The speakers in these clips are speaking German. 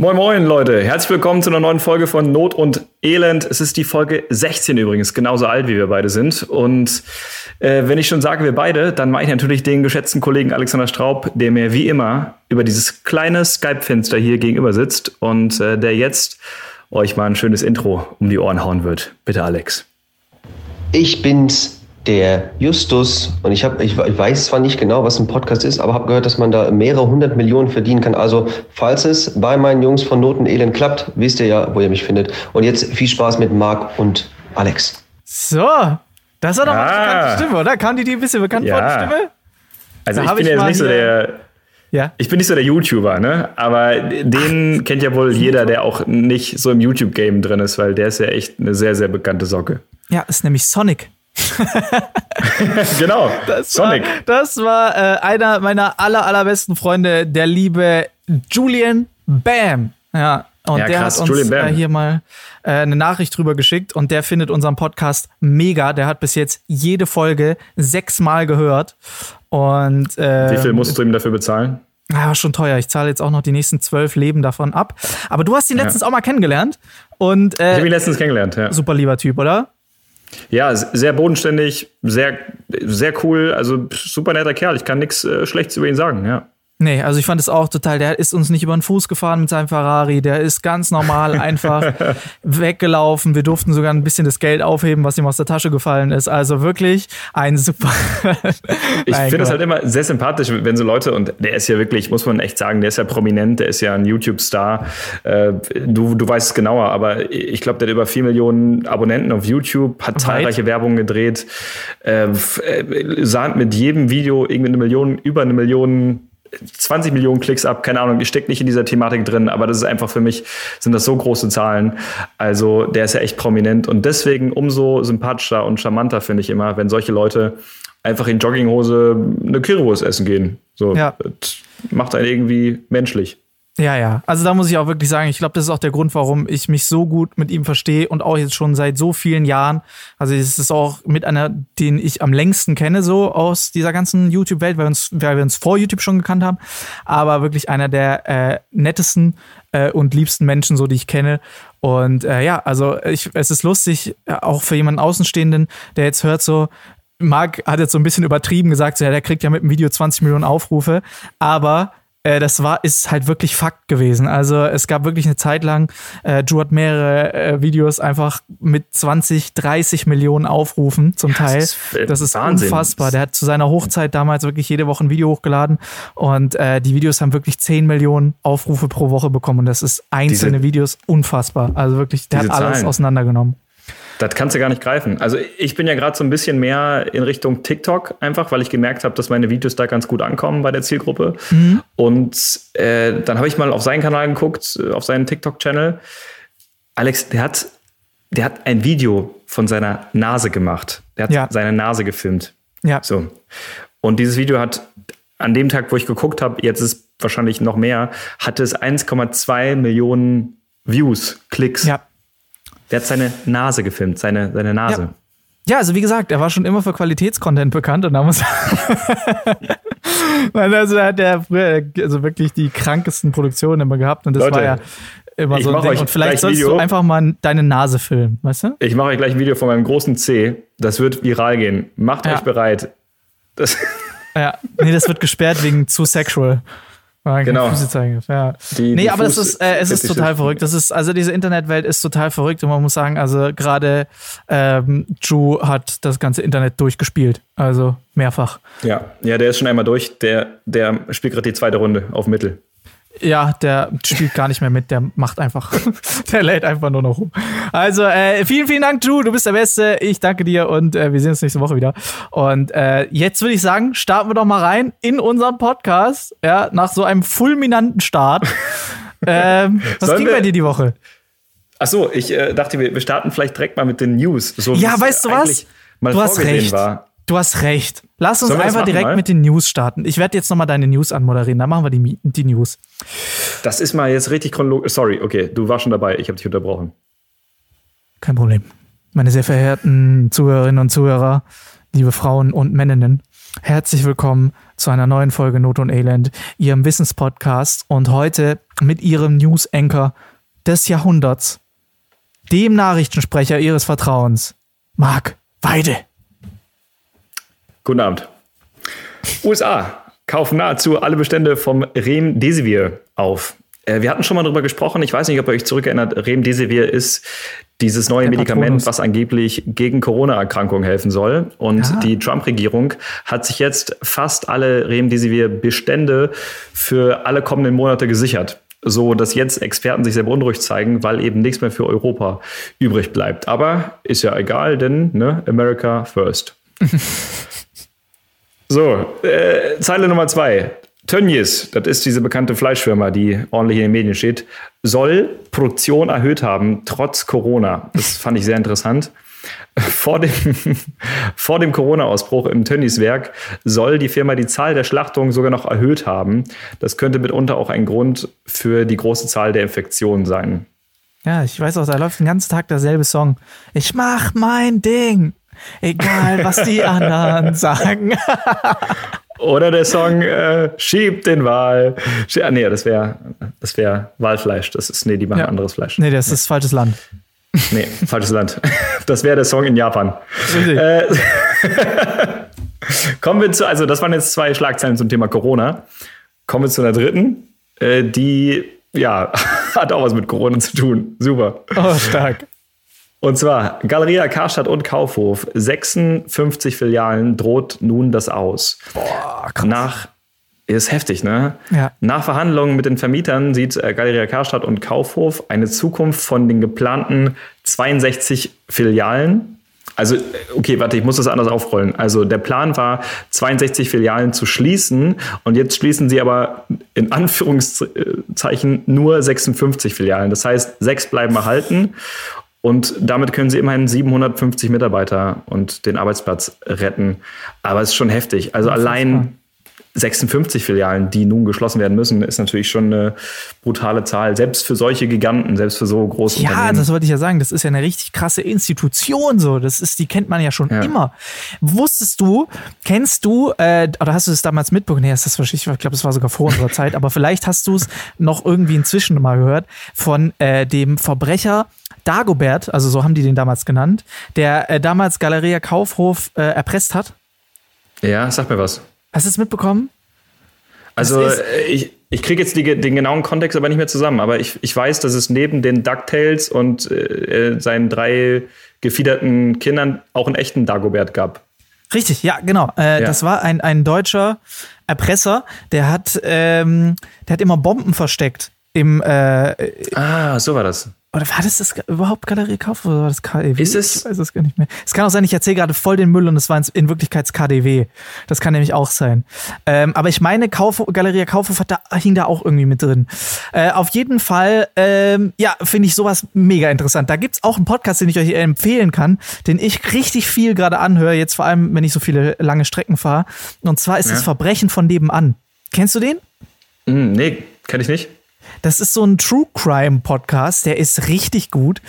Moin Moin Leute, herzlich willkommen zu einer neuen Folge von Not und Elend. Es ist die Folge 16 übrigens, genauso alt wie wir beide sind. Und äh, wenn ich schon sage wir beide, dann meine ich natürlich den geschätzten Kollegen Alexander Straub, der mir wie immer über dieses kleine Skype-Fenster hier gegenüber sitzt und äh, der jetzt euch mal ein schönes Intro um die Ohren hauen wird. Bitte Alex. Ich bin's, der Justus und ich, hab, ich, ich weiß zwar nicht genau, was ein Podcast ist, aber habe gehört, dass man da mehrere hundert Millionen verdienen kann. Also falls es bei meinen Jungs von Noten Elend klappt, wisst ihr ja, wo ihr mich findet. Und jetzt viel Spaß mit Marc und Alex. So, das war doch mal eine bekannte Stimme, oder? Kam die dir ein bisschen bekannt Ja. vor, die Stimme? Also Da ich bin ich jetzt nicht so der. Ja. Ich bin nicht so der YouTuber, ne? Aber den kennt ja wohl jeder, der auch nicht so im YouTube-Game drin ist, weil der ist ja echt eine sehr, sehr bekannte Socke. Ja, ist nämlich Sonic. genau. Das Sonic. War, das war äh, einer meiner aller, allerbesten Freunde, der liebe Julian Bam. Ja, und Ja, der krass, hat uns äh, hier mal äh, eine Nachricht drüber geschickt und der findet unseren Podcast mega. Der hat bis jetzt jede Folge sechsmal gehört. Und äh, Wie viel musst du ihm dafür bezahlen? Ja, schon teuer. Ich zahle jetzt auch noch die nächsten zwölf Leben davon ab. Aber du hast ihn letztens auch mal kennengelernt. Und Ich habe ihn äh, letztens kennengelernt, ja. super lieber Typ, oder? Ja, sehr bodenständig, sehr, sehr cool, also super netter Kerl. Ich kann nichts äh, Schlechtes über ihn sagen, ja. Nee, also ich fand es auch total, der ist uns nicht über den Fuß gefahren mit seinem Ferrari, der ist ganz normal einfach weggelaufen. Wir durften sogar ein bisschen das Geld aufheben, was ihm aus der Tasche gefallen ist. Also wirklich ein super. Ich finde es halt immer sehr sympathisch, wenn so Leute, und der ist ja wirklich, muss man echt sagen, der ist ja prominent, der ist ja ein YouTube-Star. Äh, du, du weißt es genauer, aber ich glaube, der hat über 4 Millionen Abonnenten auf YouTube, hat zahlreiche Werbung gedreht, äh, äh, sahnt mit jedem Video irgendwie eine Million, über eine Million 20 Millionen Klicks ab, keine Ahnung, ich stecke nicht in dieser Thematik drin, aber das ist einfach für mich, sind das so große Zahlen. Also der ist ja echt prominent und deswegen umso sympathischer und charmanter finde ich immer, wenn solche Leute einfach in Jogginghose eine Currywurst essen gehen. So, Ja. das macht einen irgendwie menschlich. Ja, ja. Also da muss ich auch wirklich sagen, ich glaube, das ist auch der Grund, warum ich mich so gut mit ihm verstehe und auch jetzt schon seit so vielen Jahren. Also es ist auch mit einer, den ich am längsten kenne, so aus dieser ganzen YouTube-Welt, weil, wir uns, weil wir uns vor YouTube schon gekannt haben. Aber wirklich einer der äh, nettesten äh, und liebsten Menschen, so die ich kenne. Und äh, ja, also ich, es ist lustig, äh, auch für jemanden Außenstehenden, der jetzt hört so, Marc hat jetzt so ein bisschen übertrieben gesagt, so, ja, der kriegt ja mit dem Video 20 Millionen Aufrufe, aber das war, ist halt wirklich Fakt gewesen. Also es gab wirklich eine Zeit lang, äh, Drew hat mehrere äh, Videos einfach mit 20, 30 Millionen Aufrufen zum Teil. ist, äh, das ist Wahnsinn. unfassbar. Der hat zu seiner Hochzeit damals wirklich jede Woche ein Video hochgeladen und äh, die Videos haben wirklich 10 Millionen Aufrufe pro Woche bekommen und das ist einzelne Diese- Videos unfassbar. Also wirklich, der hat alles Zahlen. auseinandergenommen. Das kannst du gar nicht greifen. Also ich bin ja gerade so ein bisschen mehr in Richtung TikTok, einfach weil ich gemerkt habe, dass meine Videos da ganz gut ankommen bei der Zielgruppe. Und äh, dann habe ich mal auf seinen Kanal geguckt, äh, auf seinen TikTok-Channel. Alex, der hat, der hat ein Video von seiner Nase gemacht. Der hat Ja. seine Nase gefilmt. Ja. So. Und dieses Video hat an dem Tag, wo ich geguckt habe, jetzt ist wahrscheinlich noch mehr, hatte es 1,2 Millionen Views, Klicks. Ja. Der hat seine Nase gefilmt, seine, seine Nase. Ja. Ja, also wie gesagt, er war schon immer für Qualitätscontent bekannt und da muss Nein, also er hat ja früher also wirklich die krankesten Produktionen immer gehabt und das Leute, war ja immer so ein Ding. Und vielleicht sollst Video. du einfach mal deine Nase filmen, weißt du? Ich mache euch gleich ein Video von meinem großen C. Das wird viral gehen. Macht Ja. euch bereit. Das, Ja, nee, das wird gesperrt wegen zu sexual. Weil Genau. Füße zeigen Ja. Die- nee, die aber das Fuß- ist, äh, es ist total verrückt. Das ist, also diese Internetwelt ist total verrückt und man muss sagen, also gerade ähm, Drew hat das ganze Internet durchgespielt. Also mehrfach. ja. ja, der ist schon einmal durch. Der, der spielt gerade die zweite Runde auf Mittel. Ja, der spielt gar nicht mehr mit, der macht einfach, der lädt einfach nur noch rum. Also, äh, vielen, vielen Dank, Drew, du bist der Beste. Ich danke dir und äh, wir sehen uns nächste Woche wieder. Und äh, jetzt würde ich sagen, starten wir doch mal rein in unseren Podcast, ja, nach so einem fulminanten Start. ähm, was Sollen ging bei dir die Woche? Ach so, ich äh, dachte, wir, wir starten vielleicht direkt mal mit den News. So, Ja, weißt du was? Mal Du hast recht. War. Du hast recht. Lass uns einfach machen direkt mal? mit den News starten. Ich werde jetzt nochmal deine News anmoderieren. Dann machen wir die, die News. Das ist mal jetzt richtig chronologisch. Sorry, okay, du warst schon dabei. Ich habe dich unterbrochen. Kein Problem. Meine sehr verehrten Zuhörerinnen und Zuhörer, liebe Frauen und Männinnen, herzlich willkommen zu einer neuen Folge Not und Elend, ihrem Wissenspodcast und heute mit ihrem News-Anchor des Jahrhunderts, dem Nachrichtensprecher ihres Vertrauens, Marc Weide. Guten Abend. USA kaufen nahezu alle Bestände vom Remdesivir auf. Äh, wir hatten schon mal darüber gesprochen. Ich weiß nicht, ob ihr euch zurückerinnert. Remdesivir ist dieses neue Der Medikament, Patronus. was angeblich gegen Corona-Erkrankungen helfen soll. Und ja. die Trump-Regierung hat sich jetzt fast alle Remdesivir-Bestände für alle kommenden Monate gesichert. So dass jetzt Experten sich sehr beunruhigt zeigen, weil eben nichts mehr für Europa übrig bleibt. Aber ist ja egal, denn ne, America first. so, äh, Zeile Nummer zwei. Tönnies, das ist diese bekannte Fleischfirma, die ordentlich in den Medien steht, soll Produktion erhöht haben, trotz Corona. Das fand ich sehr interessant. Vor dem, vor dem Corona-Ausbruch im Tönnies-Werk soll die Firma die Zahl der Schlachtungen sogar noch erhöht haben. Das könnte mitunter auch ein Grund für die große Zahl der Infektionen sein. Ja, ich weiß auch, da läuft den ganzen Tag derselbe Song. Ich mach mein Ding. Egal, was die anderen sagen. Oder der Song äh, Schieb den Wal. Ah, nee, das wäre das wär Walfleisch. Das ist, nee, die machen ja. anderes Fleisch. Nee, das ist falsches Land. Nee, falsches Land. Das wäre der Song in Japan. Äh, kommen wir zu, also das waren jetzt zwei Schlagzeilen zum Thema Corona. Kommen wir zu einer dritten, äh, die ja hat auch was mit Corona zu tun. Super. Oh, stark. Und zwar Galeria Karstadt und Kaufhof, 56 Filialen droht nun das aus. Boah, krass. Nach ist heftig, ne? Ja. Nach Verhandlungen mit den Vermietern sieht äh, Galeria Karstadt und Kaufhof eine Zukunft von den geplanten 62 Filialen. Also, äh, okay, warte, ich muss das anders aufrollen. Also, der Plan war, 62 Filialen zu schließen und jetzt schließen sie aber in Anführungszeichen nur 56 Filialen. Das heißt, sechs bleiben erhalten und damit können sie immerhin 750 Mitarbeiter und den Arbeitsplatz retten. Aber es ist schon heftig. Also allein 56 Filialen, die nun geschlossen werden müssen, ist natürlich schon eine brutale Zahl. Selbst für solche Giganten, selbst für so große ja, Unternehmen. Ja, das wollte ich ja sagen. Das ist ja eine richtig krasse Institution. So, das ist, die kennt man ja schon ja. immer. Wusstest du, kennst du, äh, oder hast du es damals mitbekommen? Nee, ist das wahrscheinlich, ich glaube, das war sogar vor unserer Zeit. Aber vielleicht hast du es noch irgendwie inzwischen mal gehört von äh, dem Verbrecher Dagobert, also so haben die den damals genannt, der äh, damals Galeria Kaufhof äh, erpresst hat. Ja, sag mir was. Hast du es mitbekommen? Also äh, ich, ich kriege jetzt die, den genauen Kontext aber nicht mehr zusammen, aber ich, ich weiß, dass es neben den DuckTales und äh, äh, seinen drei gefiederten Kindern auch einen echten Dagobert gab. Richtig, ja, genau. Äh, ja. Das war ein, ein deutscher Erpresser, der hat, ähm, der hat immer Bomben versteckt im. Äh, ah, so war das. Oder war das, das überhaupt Galerie Kauf oder war das KDW? Ist es? Ich weiß es gar nicht mehr. Es kann auch sein, ich erzähle gerade voll den Müll und es war in Wirklichkeit das KDW. Das kann nämlich auch sein. Ähm, aber ich meine, Kauf, Galeria Kaufhof hat da, hing da auch irgendwie mit drin. Äh, auf jeden Fall, ähm, ja, finde ich sowas mega interessant. Da gibt's auch einen Podcast, den ich euch empfehlen kann, den ich richtig viel gerade anhöre, jetzt vor allem, wenn ich so viele lange Strecken fahre. Und zwar ist ja. das Verbrechen von nebenan. Kennst du den? Mm, nee, kenne ich nicht. Das ist so ein True Crime Podcast, der ist richtig gut.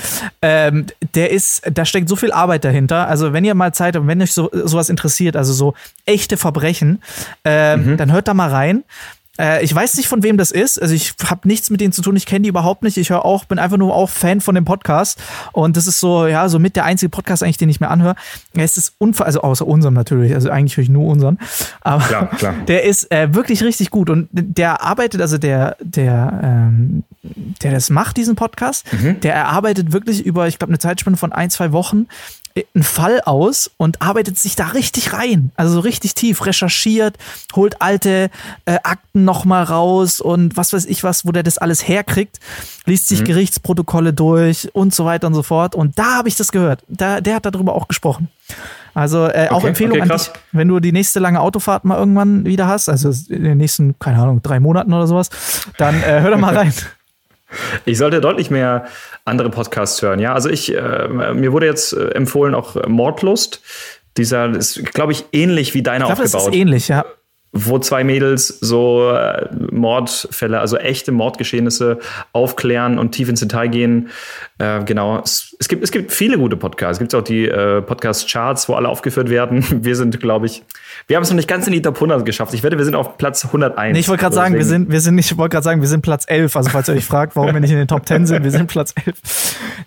Ähm, der ist, da steckt so viel Arbeit dahinter. Also, wenn ihr mal Zeit habt, wenn euch so, sowas interessiert, also so echte Verbrechen, ähm, mhm. dann hört da mal rein. Äh, ich weiß nicht, von wem das ist. Also ich habe nichts mit denen zu tun. Ich kenne die überhaupt nicht. Ich höre auch, bin einfach nur auch Fan von dem Podcast. Und das ist so, ja, so mit der einzige Podcast eigentlich, den ich mir anhöre. Es ist unfall, also außer unserem natürlich. Also eigentlich höre ich nur unseren. Aber klar, klar. der ist äh, wirklich richtig gut. Und der arbeitet, also der, der, ähm, der das macht, diesen Podcast, mhm. der erarbeitet wirklich über, ich glaube, eine Zeitspanne von ein, zwei Wochen einen Fall aus und arbeitet sich da richtig rein. Also so richtig tief, recherchiert, holt alte äh, Akten nochmal raus und was weiß ich was, wo der das alles herkriegt, liest sich mhm. Gerichtsprotokolle durch und so weiter und so fort. Und da habe ich das gehört. Da, der hat darüber auch gesprochen. Also äh, auch Empfehlung okay, an dich, wenn du die nächste lange Autofahrt mal irgendwann wieder hast, also in den nächsten, keine Ahnung, drei Monaten oder sowas, dann äh, hör doch mal rein. Ich sollte deutlich mehr andere Podcasts hören. Ja, also ich, äh, mir wurde jetzt äh, empfohlen auch Mordlust. Dieser ist, glaube ich, ähnlich wie deiner ich glaub, aufgebaut. Das ist ähnlich, ja. Wo zwei Mädels so äh, Mordfälle, also echte Mordgeschehnisse aufklären und tief ins Detail gehen. Äh, genau. Es, es, gibt, es gibt viele gute Podcasts. Es gibt auch die äh, Podcast-Charts, wo alle aufgeführt werden. Wir sind, glaube ich, wir haben es noch nicht ganz in die Top 100 geschafft. Ich wette, wir sind auf Platz 101. Nee, ich wollte gerade sagen, wir sind, wir sind nicht, ich wollte gerade sagen, wir sind Platz 11. Also, falls ihr euch fragt, warum wir nicht in den Top 10 sind, wir sind Platz 11.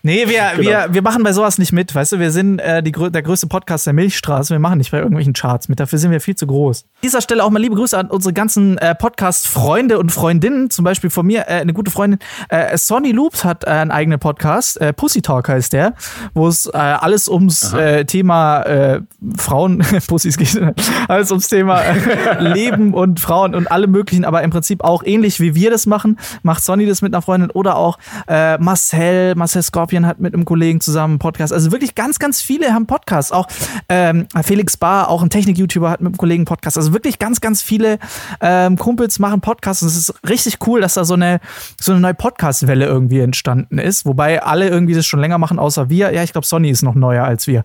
Nee, wir, genau. wir, wir machen bei sowas nicht mit. Weißt du, wir sind äh, die, der größte Podcast der Milchstraße. Wir machen nicht bei irgendwelchen Charts mit. Dafür sind wir viel zu groß. An dieser Stelle auch mal liebe Grüße an unsere ganzen äh, Podcast-Freunde und Freundinnen. Zum Beispiel von mir, äh, eine gute Freundin, äh, Sonny Loops hat äh, einen eigenen Podcast. Äh, Pussy Talk heißt der, wo es äh, alles ums äh, Thema äh, Frauen, Pussys geht, alles ums Thema äh, Leben und Frauen und alle möglichen, aber im Prinzip auch ähnlich wie wir das machen, macht Sonny das mit einer Freundin oder auch äh, Marcel, Marcel Scorpion hat mit einem Kollegen zusammen einen Podcast. Also wirklich ganz, ganz viele haben Podcasts. Auch ähm, Felix Bar, auch ein Technik-YouTuber, hat mit einem Kollegen einen Podcast. Also wirklich ganz, ganz viele ähm, Kumpels machen Podcasts. Und es ist richtig cool, dass da so eine, so eine neue Podcast-Welle irgendwie entstanden ist. Wobei alle irgendwie das schon länger machen, außer wir. Ja, ich glaube, Sonny ist noch neuer als wir.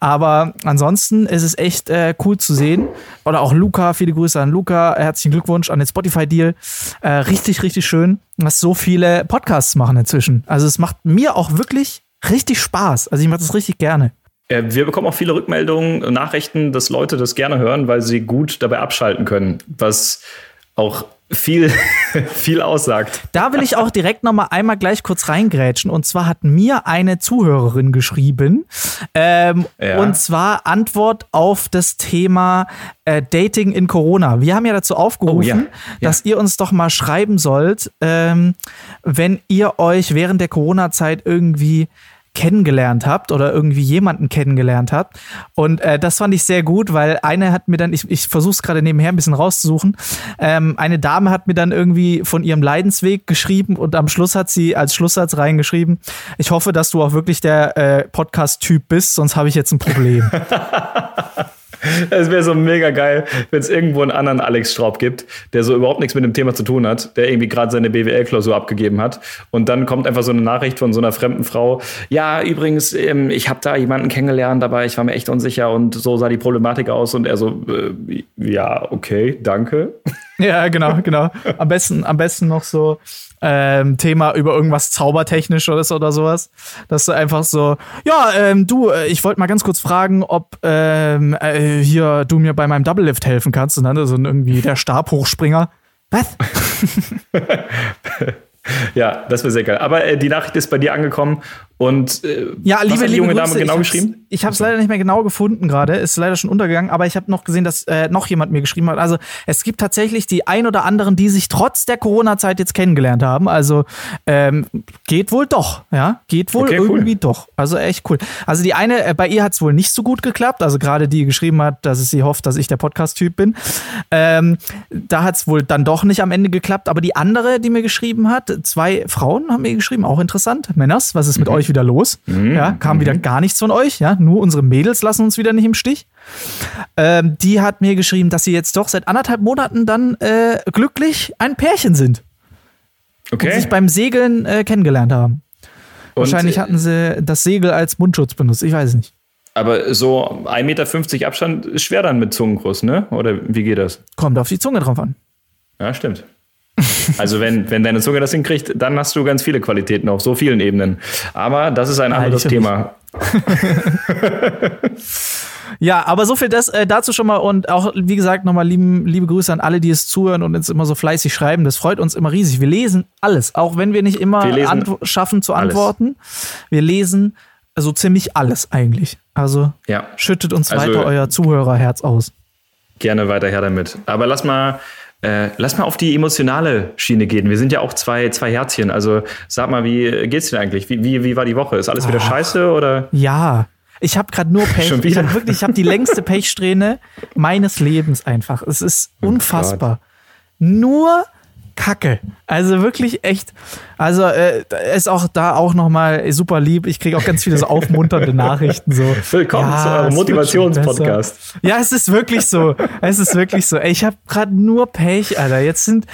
Aber ansonsten ist es echt äh, cool zu sehen. Oder auch Luca, viele Grüße an Luca. Herzlichen Glückwunsch an den Spotify-Deal. Äh, richtig, richtig schön, dass so viele Podcasts machen inzwischen. Also es macht mir auch wirklich richtig Spaß. Also ich mache das richtig gerne. Wir bekommen auch viele Rückmeldungen, Nachrichten, dass Leute das gerne hören, weil sie gut dabei abschalten können, was auch viel, viel aussagt. Da will ich auch direkt noch mal einmal gleich kurz reingrätschen. Und zwar hat mir eine Zuhörerin geschrieben. Ähm, ja. Und zwar Antwort auf das Thema äh, Dating in Corona. Wir haben ja dazu aufgerufen, oh, ja. Ja. dass ihr uns doch mal schreiben sollt, ähm, wenn ihr euch während der Corona-Zeit irgendwie kennengelernt habt oder irgendwie jemanden kennengelernt habt. Und äh, das fand ich sehr gut, weil eine hat mir dann, ich, ich versuche es gerade nebenher ein bisschen rauszusuchen, ähm, eine Dame hat mir dann irgendwie von ihrem Leidensweg geschrieben und am Schluss hat sie als Schlusssatz reingeschrieben, ich hoffe, dass du auch wirklich der äh, Podcast-Typ bist, sonst habe ich jetzt ein Problem. Es wäre so mega geil, wenn es irgendwo einen anderen Alex Straub gibt, der so überhaupt nichts mit dem Thema zu tun hat, der irgendwie gerade seine BWL-Klausur abgegeben hat. Und dann kommt einfach so eine Nachricht von so einer fremden Frau. Ja, übrigens, ähm, ich habe da jemanden kennengelernt, aber ich war mir echt unsicher und so sah die Problematik aus. Und er so, äh, ja, okay, danke. Ja, genau, genau. Am besten, am besten noch so, ähm, Thema über irgendwas Zaubertechnisches oder sowas. Dass du einfach so, ja, ähm, du, äh, ich wollte mal ganz kurz fragen, ob ähm, äh, hier du mir bei meinem Double Lift helfen kannst. Und dann so irgendwie der Stabhochspringer. Was? ja, das wäre sehr geil. Aber äh, die Nachricht ist bei dir angekommen und äh, ja, liebe, die junge Dame genau ich geschrieben? Ich habe es leider nicht mehr genau gefunden gerade, ist leider schon untergegangen, aber ich habe noch gesehen, dass äh, noch jemand mir geschrieben hat. Also es gibt tatsächlich die ein oder anderen, die sich trotz der Corona-Zeit jetzt kennengelernt haben. Also ähm, geht wohl doch, ja, geht wohl okay, irgendwie cool. doch. Also echt cool. Also die eine, äh, bei ihr hat es wohl nicht so gut geklappt. Also gerade die geschrieben hat, dass es sie hofft, dass ich der Podcast-Typ bin. Ähm, da hat es wohl dann doch nicht am Ende geklappt. Aber die andere, die mir geschrieben hat, zwei Frauen haben mir geschrieben, auch interessant. Männers, was ist mit mhm. euch wieder los? Mhm. Ja, kam mhm. wieder gar nichts von euch. Ja, nur unsere Mädels lassen uns wieder nicht im Stich. Ähm, die hat mir geschrieben, dass sie jetzt doch seit anderthalb Monaten dann äh, glücklich ein Pärchen sind. Okay. Und sich beim Segeln äh, kennengelernt haben. Und Wahrscheinlich äh, hatten sie das Segel als Mundschutz benutzt. Ich weiß nicht. Aber so 1,50 Meter Abstand ist schwer dann mit Zungenkuss, ne? Oder wie geht das? Kommt auf die Zunge drauf an. Ja, stimmt. Also wenn, wenn deine Zunge das hinkriegt, dann hast du ganz viele Qualitäten auf so vielen Ebenen. Aber das ist ein anderes Thema. ja, aber so viel das, äh, dazu schon mal und auch, wie gesagt, nochmal lieben, liebe Grüße an alle, die es zuhören und uns immer so fleißig schreiben. Das freut uns immer riesig. Wir lesen alles, auch wenn wir nicht immer wir schaffen zu alles. antworten. Wir lesen so ziemlich alles eigentlich. Also ja. schüttet uns also, weiter euer Zuhörerherz aus. Gerne weiter her damit. Aber lass mal äh, lass mal auf die emotionale Schiene gehen. Wir sind ja auch zwei, zwei Herzchen. Also sag mal, wie geht's dir eigentlich? Wie, wie, wie war die Woche? Ist alles wieder oh, scheiße oder? Ja. Ich habe gerade nur Pech. Schon wieder? Ich habe wirklich, ich habe die längste Pechsträhne meines Lebens einfach. Es ist oh unfassbar. Oh nur Kacke. Also wirklich echt. Also äh, ist auch da auch nochmal super lieb. Ich kriege auch ganz viele so aufmunternde Nachrichten. So. Willkommen ja, zu eurem Motivationspodcast. Ja, es ist wirklich so. Es ist wirklich so. Ey, ich habe gerade nur Pech, Alter. Jetzt sind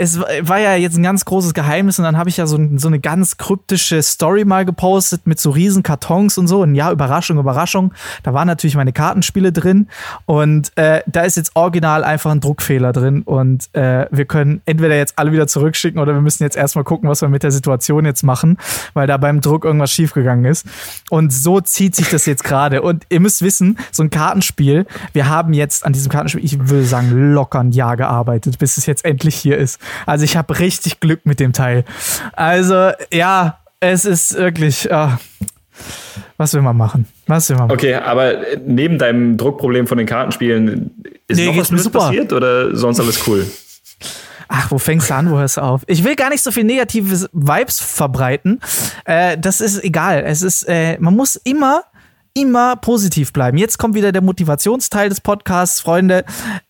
es war ja jetzt ein ganz großes Geheimnis und dann habe ich ja so, so, eine ganz kryptische Story mal gepostet mit so riesen Kartons und so. Und ja, Überraschung, Überraschung. Da waren natürlich meine Kartenspiele drin und äh, da ist jetzt original einfach ein Druckfehler drin und äh, wir können entweder jetzt alle wieder zurückschicken oder wir müssen jetzt erstmal gucken, was wir mit der Situation jetzt machen, weil da beim Druck irgendwas schiefgegangen ist. Und so zieht sich das jetzt gerade. Und ihr müsst wissen, so ein Kartenspiel, wir haben jetzt an diesem Kartenspiel, ich würde sagen, locker ein Jahr gearbeitet, bis es jetzt endlich hier ist. Also ich habe richtig Glück mit dem Teil. Also ja, es ist wirklich. Uh, was will man machen? Was will man machen? Okay, aber neben deinem Druckproblem von den Kartenspielen ist nee, noch was super. passiert oder sonst alles cool? Ach, wo fängst du an, wo hörst du auf? Ich will gar nicht so viel negative Vibes verbreiten. Äh, das ist egal. Es ist, äh, man muss immer immer positiv bleiben. Jetzt kommt wieder der Motivationsteil des Podcasts, Freunde.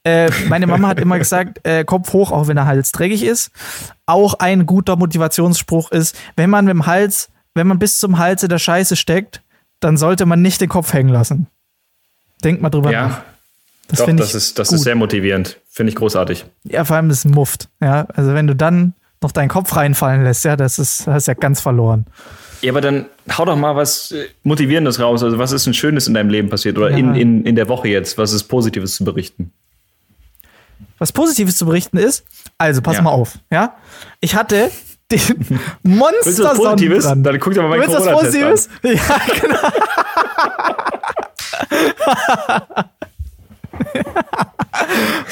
Äh, meine Mama hat immer gesagt, äh, Kopf hoch, auch wenn der Hals dreckig ist. Auch ein guter Motivationsspruch ist, wenn man mit dem Hals, wenn man bis zum Halse der Scheiße steckt, dann sollte man nicht den Kopf hängen lassen. Denkt mal drüber ja. nach. Das Doch, das, ist, das ist sehr motivierend. Finde ich großartig. Ja, vor allem das Muft. Ja, also wenn du dann noch deinen Kopf reinfallen lässt, ja, das ist, das ist ja ganz verloren. Ja, aber dann hau doch mal was äh, Motivierendes raus. Also, was ist ein Schönes in deinem Leben passiert oder ja. in, in, in der Woche jetzt? Was ist Positives zu berichten? Was Positives zu berichten ist, also pass ja. mal auf, ja. Ich hatte den Monster du Positives? Dann guck dir mal mein Willst was Positives? An. Ja, genau.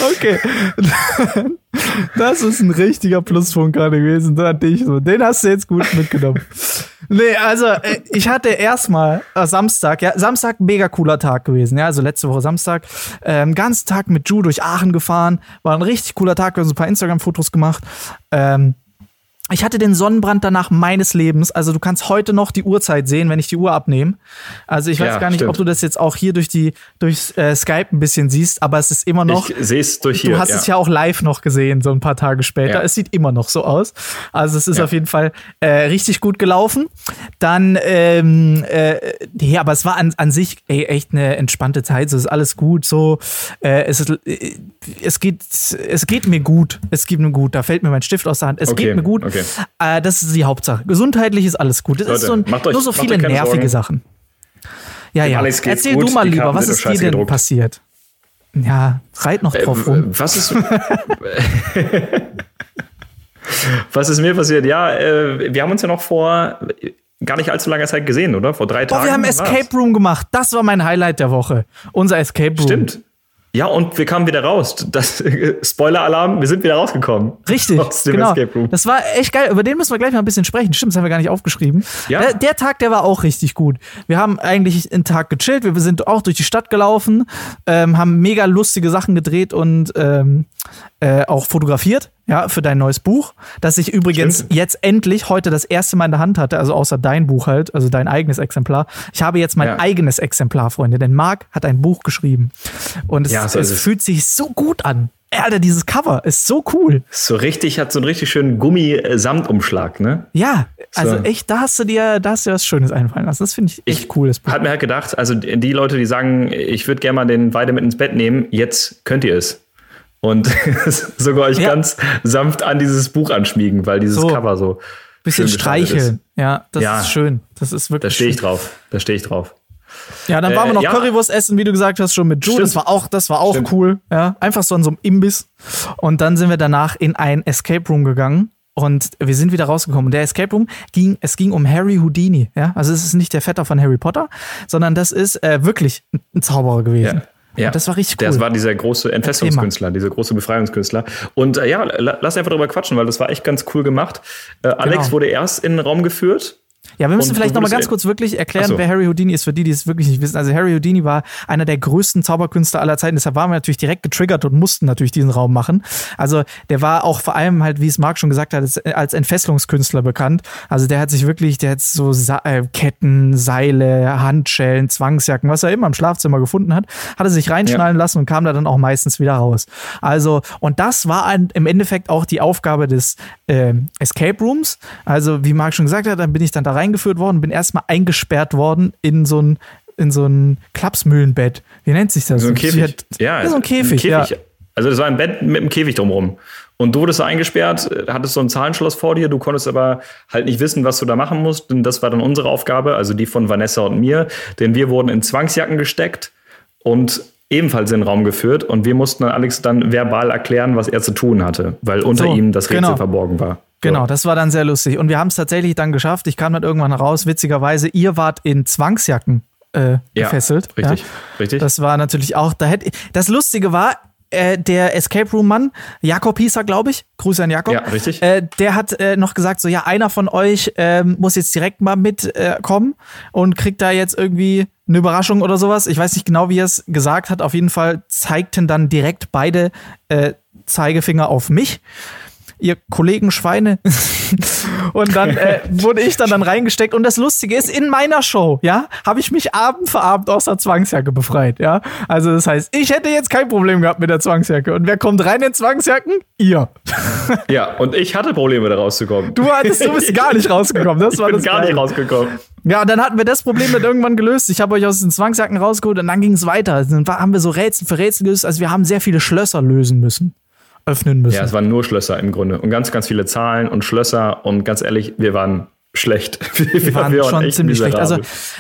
okay. Das ist ein richtiger Pluspunkt gerade gewesen. Den hast du jetzt gut mitgenommen. Nee, also äh, ich hatte erstmal äh, Samstag, ja, Samstag mega cooler Tag gewesen, ja, also letzte Woche Samstag, ähm, ganzen Tag mit Ju durch Aachen gefahren, war ein richtig cooler Tag, wir haben so ein paar Instagram-Fotos gemacht. Ähm, ich hatte den Sonnenbrand danach meines Lebens. Also du kannst heute noch die Uhrzeit sehen, wenn ich die Uhr abnehme. Also ich weiß ja, gar nicht, stimmt. ob du das jetzt auch hier durch die durch äh, Skype ein bisschen siehst, aber es ist immer noch. Ich sehe es durch hier. Du hast ja. es ja auch live noch gesehen, so ein paar Tage später. Ja. Es sieht immer noch so aus. Also es ist auf jeden Fall äh, richtig gut gelaufen. Dann, ähm, äh, nee, aber es war an, an sich ey, echt eine entspannte Zeit. So ist alles gut. So, äh, es ist, äh, es geht, es geht mir gut. Es geht mir gut. Da fällt mir mein Stift aus der Hand. Es okay. geht mir gut. Okay. Okay. Äh, das ist die Hauptsache. Gesundheitlich ist alles gut. Es ist so ein, euch, nur so viele nervige Sorgen. Sachen. Ja, ja. Erzähl gut, du mal lieber, was ist dir denn gedruckt. passiert? Ja, reit noch drauf äh, rum. Was ist. was ist mir passiert? Ja, äh, wir haben uns ja noch vor gar nicht allzu langer Zeit gesehen, oder? Vor drei Tagen. Oh, wir haben Escape Room gemacht. Das war mein Highlight der Woche. Unser Escape Room. Stimmt. Ja, und wir kamen wieder raus. Das Spoiler-Alarm, wir sind wieder rausgekommen. Richtig. Aus dem genau. Escape Room. Das war echt geil. Über den müssen wir gleich mal ein bisschen sprechen. Stimmt, das haben wir gar nicht aufgeschrieben. Ja. Der, der, Tag, der war auch richtig gut. Wir haben eigentlich einen Tag gechillt. Wir sind auch durch die Stadt gelaufen, ähm, haben mega lustige Sachen gedreht und ähm, äh, auch fotografiert ja, für dein neues Buch, das ich übrigens Stimmt. jetzt endlich heute das erste Mal in der Hand hatte, also außer dein Buch halt, also dein eigenes Exemplar. Ich habe jetzt mein ja. eigenes Exemplar, Freunde, denn Marc hat ein Buch geschrieben und es, ja, so es fühlt sich so gut an. Alter, dieses Cover ist so cool. So richtig, hat so einen richtig schönen Gummi-Samtumschlag, ne? Ja, also so. echt, da hast du dir, da hast du was Schönes einfallen lassen. Das finde ich echt ich cool. Das Hat mir halt gedacht, also die Leute, die sagen, ich würde gerne mal den Weide mit ins Bett nehmen, jetzt könnt ihr es und sogar euch ja. ganz sanft an dieses Buch anschmiegen, weil dieses so. Cover so. Bisschen streicheln. Ja, das ja. ist schön. Das ist wirklich. Da stehe ich drauf. Da stehe ich drauf. Ja, dann waren wir noch äh, ja. Currywurst essen, wie du gesagt hast, schon mit Joe. Das war auch, das war auch cool. Ja, einfach so an so einem Imbiss. Und dann sind wir danach in ein Escape Room gegangen. Und wir sind wieder rausgekommen. Und der Escape Room ging, es ging um Harry Houdini. Ja, also es ist nicht der Vetter von Harry Potter, sondern das ist äh, wirklich ein Zauberer gewesen. Ja. Ja, das war richtig cool. Das war dieser große Entfesselungskünstler, dieser große Befreiungskünstler. Und äh, ja, lass einfach darüber quatschen, weil das war echt ganz cool gemacht. Äh, Alex genau. wurde erst in den Raum geführt ja, wir müssen und vielleicht noch mal ganz kurz wirklich erklären, so. wer Harry Houdini ist, für die, die es wirklich nicht wissen. Also Harry Houdini war einer der größten Zauberkünstler aller Zeiten. Deshalb waren wir natürlich direkt getriggert und mussten natürlich diesen Raum machen. Also der war auch vor allem halt, wie es Marc schon gesagt hat, als Entfesselungskünstler bekannt. Also der hat sich wirklich, der hat so Sa äh, Ketten, Seile, Handschellen, Zwangsjacken, was er immer im Schlafzimmer gefunden hat, hat er sich reinschnallen ja. lassen und kam da dann auch meistens wieder raus. Also, und das war ein, im Endeffekt auch die Aufgabe des äh, Escape Rooms. Also, wie Marc schon gesagt hat, dann bin ich dann da rein eingeführt worden, bin erstmal eingesperrt worden in so ein in so ein Klapsmühlenbett. Wie nennt sich das? So ein Käfig. ja, ja, so ein Käfig. Ein Käfig. Ja. Also das war ein Bett mit einem Käfig drumherum. Und du wurdest eingesperrt, äh, hattest so ein Zahlenschloss vor dir, du konntest aber halt nicht wissen, was du da machen musst. Und das war dann unsere Aufgabe, also die von Vanessa und mir. Denn wir wurden in Zwangsjacken gesteckt und ebenfalls in den Raum geführt. Und wir mussten dann Alex dann verbal erklären, was er zu tun hatte, weil unter so, ihm das Rätsel genau. verborgen war. Genau, das war dann sehr lustig. Und wir haben es tatsächlich dann geschafft. Ich kam dann irgendwann raus, witzigerweise, ihr wart in Zwangsjacken äh, gefesselt. Ja, richtig, ja. richtig. Das war natürlich auch, da hätte, das Lustige war, äh, der Escape Room Mann, Jakob hieß er, glaube ich. Grüße an Jakob. Ja, richtig. Äh, der hat äh, noch gesagt, so ja, einer von euch ähm, muss jetzt direkt mal mitkommen äh, und kriegt da jetzt irgendwie eine Überraschung oder sowas. Ich weiß nicht genau, wie er es gesagt hat. Auf jeden Fall zeigten dann direkt beide äh, Zeigefinger auf mich ihr Kollegen Schweine. und dann äh, wurde ich dann, dann reingesteckt. Und das Lustige ist, in meiner Show, ja, habe ich mich Abend für Abend aus der Zwangsjacke befreit, ja. Also das heißt, ich hätte jetzt kein Problem gehabt mit der Zwangsjacke. Und wer kommt rein in Zwangsjacken? Ihr. ja, und ich hatte Probleme, da rauszukommen. Du hattest, du bist gar nicht rausgekommen. Das ich war das gar Geile. nicht rausgekommen. Ja, und dann hatten wir das Problem mit irgendwann gelöst. Ich habe euch aus den Zwangsjacken rausgeholt und dann ging es weiter. Dann haben wir so Rätsel für Rätsel gelöst. Also wir haben sehr viele Schlösser lösen müssen öffnen müssen. Ja, es waren nur Schlösser im Grunde und ganz, ganz viele Zahlen und Schlösser und ganz ehrlich, wir waren schlecht. Wir, wir waren, schon ziemlich schlecht. Also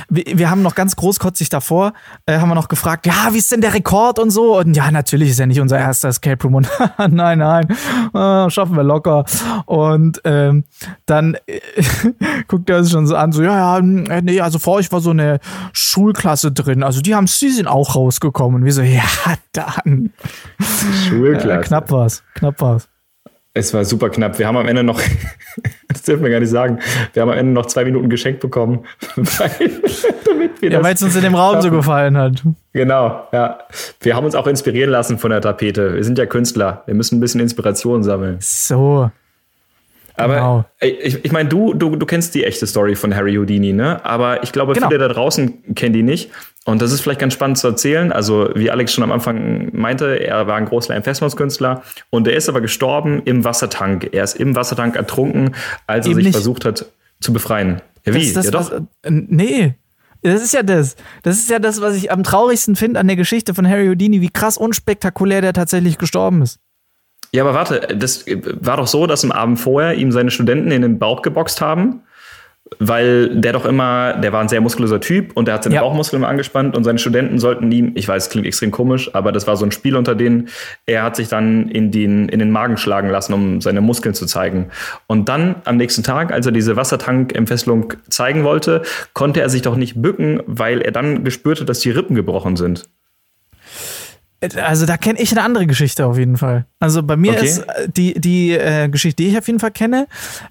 wir, wir, haben noch ganz großkotzig davor, äh, haben wir noch gefragt, ja, wie ist denn der Rekord und so? Und ja, natürlich ist ja nicht unser erster Escape Room. Und nein, nein, äh, schaffen wir locker. Und ähm, dann äh, guckt er uns schon so an, so, ja, ja, äh, nee, also vor euch war so eine Schulklasse drin. Also die haben, sie sind auch rausgekommen. Und wir so, ja, dann. Schulklasse. Äh, knapp war's, knapp war's. Es war super knapp. Wir haben am Ende noch, das dürfen wir gar nicht sagen, wir haben am Ende noch zwei Minuten geschenkt bekommen, weil, damit wir ja, weil es uns in dem Raum so gefallen hat. Genau, ja. Wir haben uns auch inspirieren lassen von der Tapete. Wir sind ja Künstler. Wir müssen ein bisschen Inspiration sammeln. So. Aber genau. ich, ich meine, du, du, du kennst die echte Story von Harry Houdini, ne? Aber ich glaube, genau. viele da draußen kennen die nicht. Und das ist vielleicht ganz spannend zu erzählen. Also, wie Alex schon am Anfang meinte, er war ein großer Entfesselungskünstler und er ist aber gestorben im Wassertank. Er ist im Wassertank ertrunken, als er Eben sich nicht. versucht hat zu befreien. Ja, wie? Das, das, ja, doch. Was, äh, nee. Das ist ja das. Das ist ja das, was ich am traurigsten finde an der Geschichte von Harry Houdini, wie krass unspektakulär der tatsächlich gestorben ist. Ja, aber warte, das war doch so, dass am Abend vorher ihm seine Studenten in den Bauch geboxt haben, weil der doch immer, der war ein sehr muskulöser Typ und der hat seine ja. Bauchmuskeln immer angespannt und seine Studenten sollten ihm, ich weiß, es klingt extrem komisch, aber das war so ein Spiel unter denen, er hat sich dann in den, in den Magen schlagen lassen, um seine Muskeln zu zeigen. Und dann am nächsten Tag, als er diese Wassertankentfesselung zeigen wollte, konnte er sich doch nicht bücken, weil er dann gespürte, dass die Rippen gebrochen sind. Also da kenne ich eine andere Geschichte auf jeden Fall. Also bei mir okay. ist äh, die, die äh, Geschichte, die ich auf jeden Fall kenne,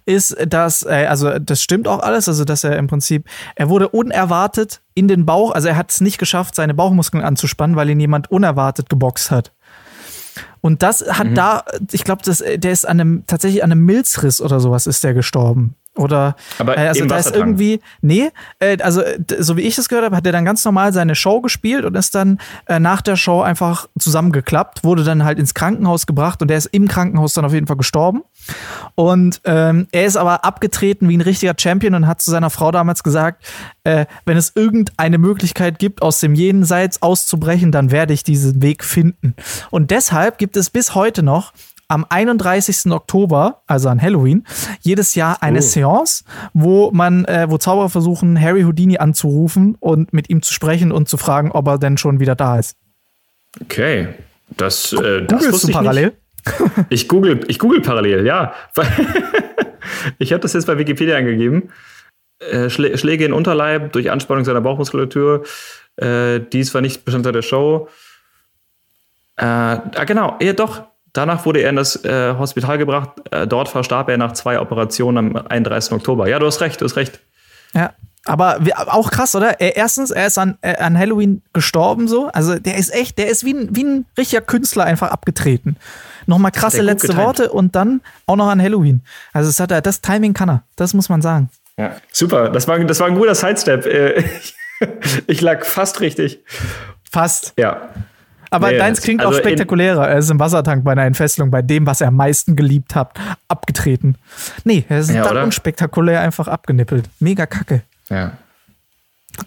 ist, dass, äh, also das stimmt auch alles, also dass er im Prinzip, er wurde unerwartet in den Bauch, also er hat es nicht geschafft, seine Bauchmuskeln anzuspannen, weil ihn jemand unerwartet geboxt hat. Und das hat mhm. da, ich glaube, der ist an einem, tatsächlich an einem Milzriss oder sowas ist der gestorben. Oder aber äh, also da ist irgendwie, nee, äh, also so wie ich das gehört habe, hat er dann ganz normal seine Show gespielt und ist dann äh, nach der Show einfach zusammengeklappt, wurde dann halt ins Krankenhaus gebracht und der ist im Krankenhaus dann auf jeden Fall gestorben. Und ähm, er ist aber abgetreten wie ein richtiger Champion und hat zu seiner Frau damals gesagt, äh, wenn es irgendeine Möglichkeit gibt, aus dem Jenseits auszubrechen, dann werde ich diesen Weg finden. Und deshalb gibt es bis heute noch am 31. Oktober, also an Halloween, jedes Jahr eine oh. Seance, wo man, äh, wo Zauberer versuchen, Harry Houdini anzurufen und mit ihm zu sprechen und zu fragen, ob er denn schon wieder da ist. Okay, das, äh, das Googlest du parallel? Nicht. Ich google, ich google parallel, ja. ich habe das jetzt bei Wikipedia angegeben. Äh, Schläge in Unterleib durch Anspannung seiner Bauchmuskulatur. Äh, dies war nicht Bestandteil der Show. Äh, ah, genau, ja doch, Danach wurde er in das äh, Hospital gebracht. Äh, dort verstarb er nach zwei Operationen am 31. Oktober. Ja, du hast recht, du hast recht. Ja, aber auch krass, oder? Er, erstens, er ist an, äh, an Halloween gestorben so. Also der ist echt, der ist wie ein, wie ein richtiger Künstler einfach abgetreten. Nochmal krasse letzte getimed. Worte und dann auch noch an Halloween. Also das, hat er, das Timing kann er, das muss man sagen. Ja, super. Das war, das war ein guter Sidestep. Äh, ich lag fast richtig. Fast. Ja. Aber nee, deins klingt also auch spektakulärer. Er ist im Wassertank bei einer Entfesselung, bei dem, was er am meisten geliebt hat, abgetreten. Nee, er ist ja, unspektakulär einfach abgenippelt. Mega kacke. Ja.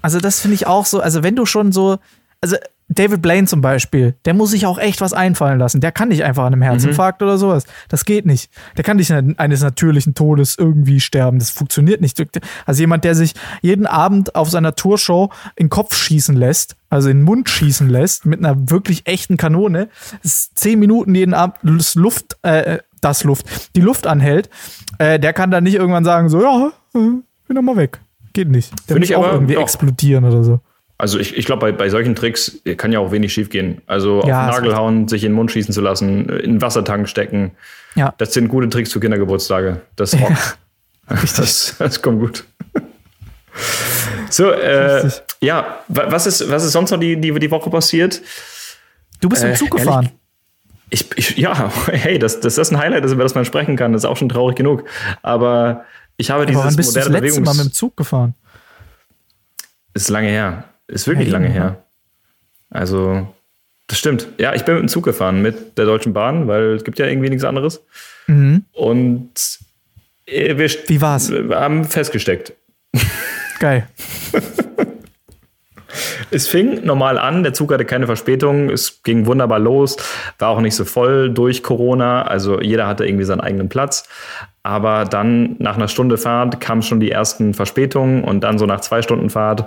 Also, das finde ich auch so. Also, wenn du schon so. Also, David Blaine zum Beispiel, der muss sich auch echt was einfallen lassen. Der kann nicht einfach an einem Herzinfarkt mhm. oder sowas. Das geht nicht. Der kann nicht eines natürlichen Todes irgendwie sterben. Das funktioniert nicht. Also jemand, der sich jeden Abend auf seiner Tourshow in den Kopf schießen lässt, also in den Mund schießen lässt, mit einer wirklich echten Kanone, zehn Minuten jeden Abend Luft, äh, das Luft, die Luft anhält, äh, der kann dann nicht irgendwann sagen, so, ja, äh, bin doch mal weg. Geht nicht. Der Finde muss ich auch irgendwie ja. explodieren oder so. Also ich, ich glaube, bei, bei solchen Tricks kann ja auch wenig schiefgehen. Also ja, auf den Nagel hauen, sich in den Mund schießen zu lassen, in den Wassertank stecken. Ja. Das sind gute Tricks für Kindergeburtstage. Das ja. Das, das kommt gut. So, äh, ja, was ist, was ist sonst noch die, die, die Woche passiert? Du bist im äh, Zug gefahren. Ich, ich, ja, hey, das, das ist ein Highlight, über das man sprechen kann. Das ist auch schon traurig genug. Aber ich habe dieses Aber wann bist moderne du das letzte Mal mit dem Zug gefahren? Ist lange her. Ist wirklich hey, lange her. Also, das stimmt. Ja, ich bin mit dem Zug gefahren, mit der Deutschen Bahn, weil es gibt ja irgendwie nichts anderes. Mhm. Und äh, wir, Wie war's? Wir haben festgesteckt. Geil. es fing normal an, der Zug hatte keine Verspätung, es ging wunderbar los, war auch nicht so voll durch Corona, also jeder hatte irgendwie seinen eigenen Platz. Aber dann nach einer Stunde Fahrt kamen schon die ersten Verspätungen und dann so nach zwei Stunden Fahrt